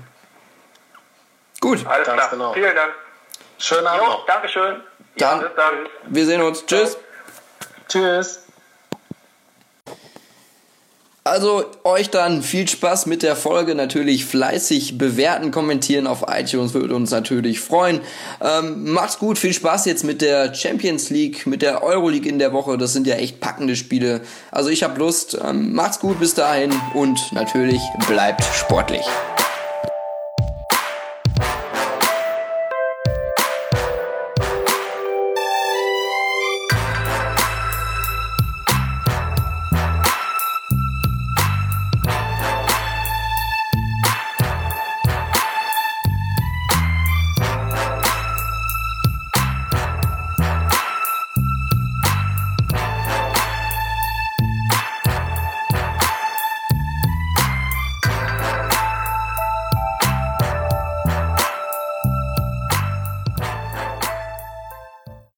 A: Gut,
E: Alles
F: Ganz
E: klar.
F: genau.
E: Vielen Dank.
F: Schönen Abend
D: Jo,
F: noch.
D: Dankeschön.
A: Dann-
D: bis dann.
A: wir sehen uns. Tschüss.
F: Tschüss.
A: Also euch dann viel Spaß mit der Folge. Natürlich fleißig bewerten, kommentieren auf iTunes würde uns natürlich freuen. Ähm, macht's gut, viel Spaß jetzt mit der Champions League, mit der Euroleague in der Woche. Das sind ja echt packende Spiele. Also ich habe Lust. Ähm, macht's gut bis dahin und natürlich bleibt sportlich.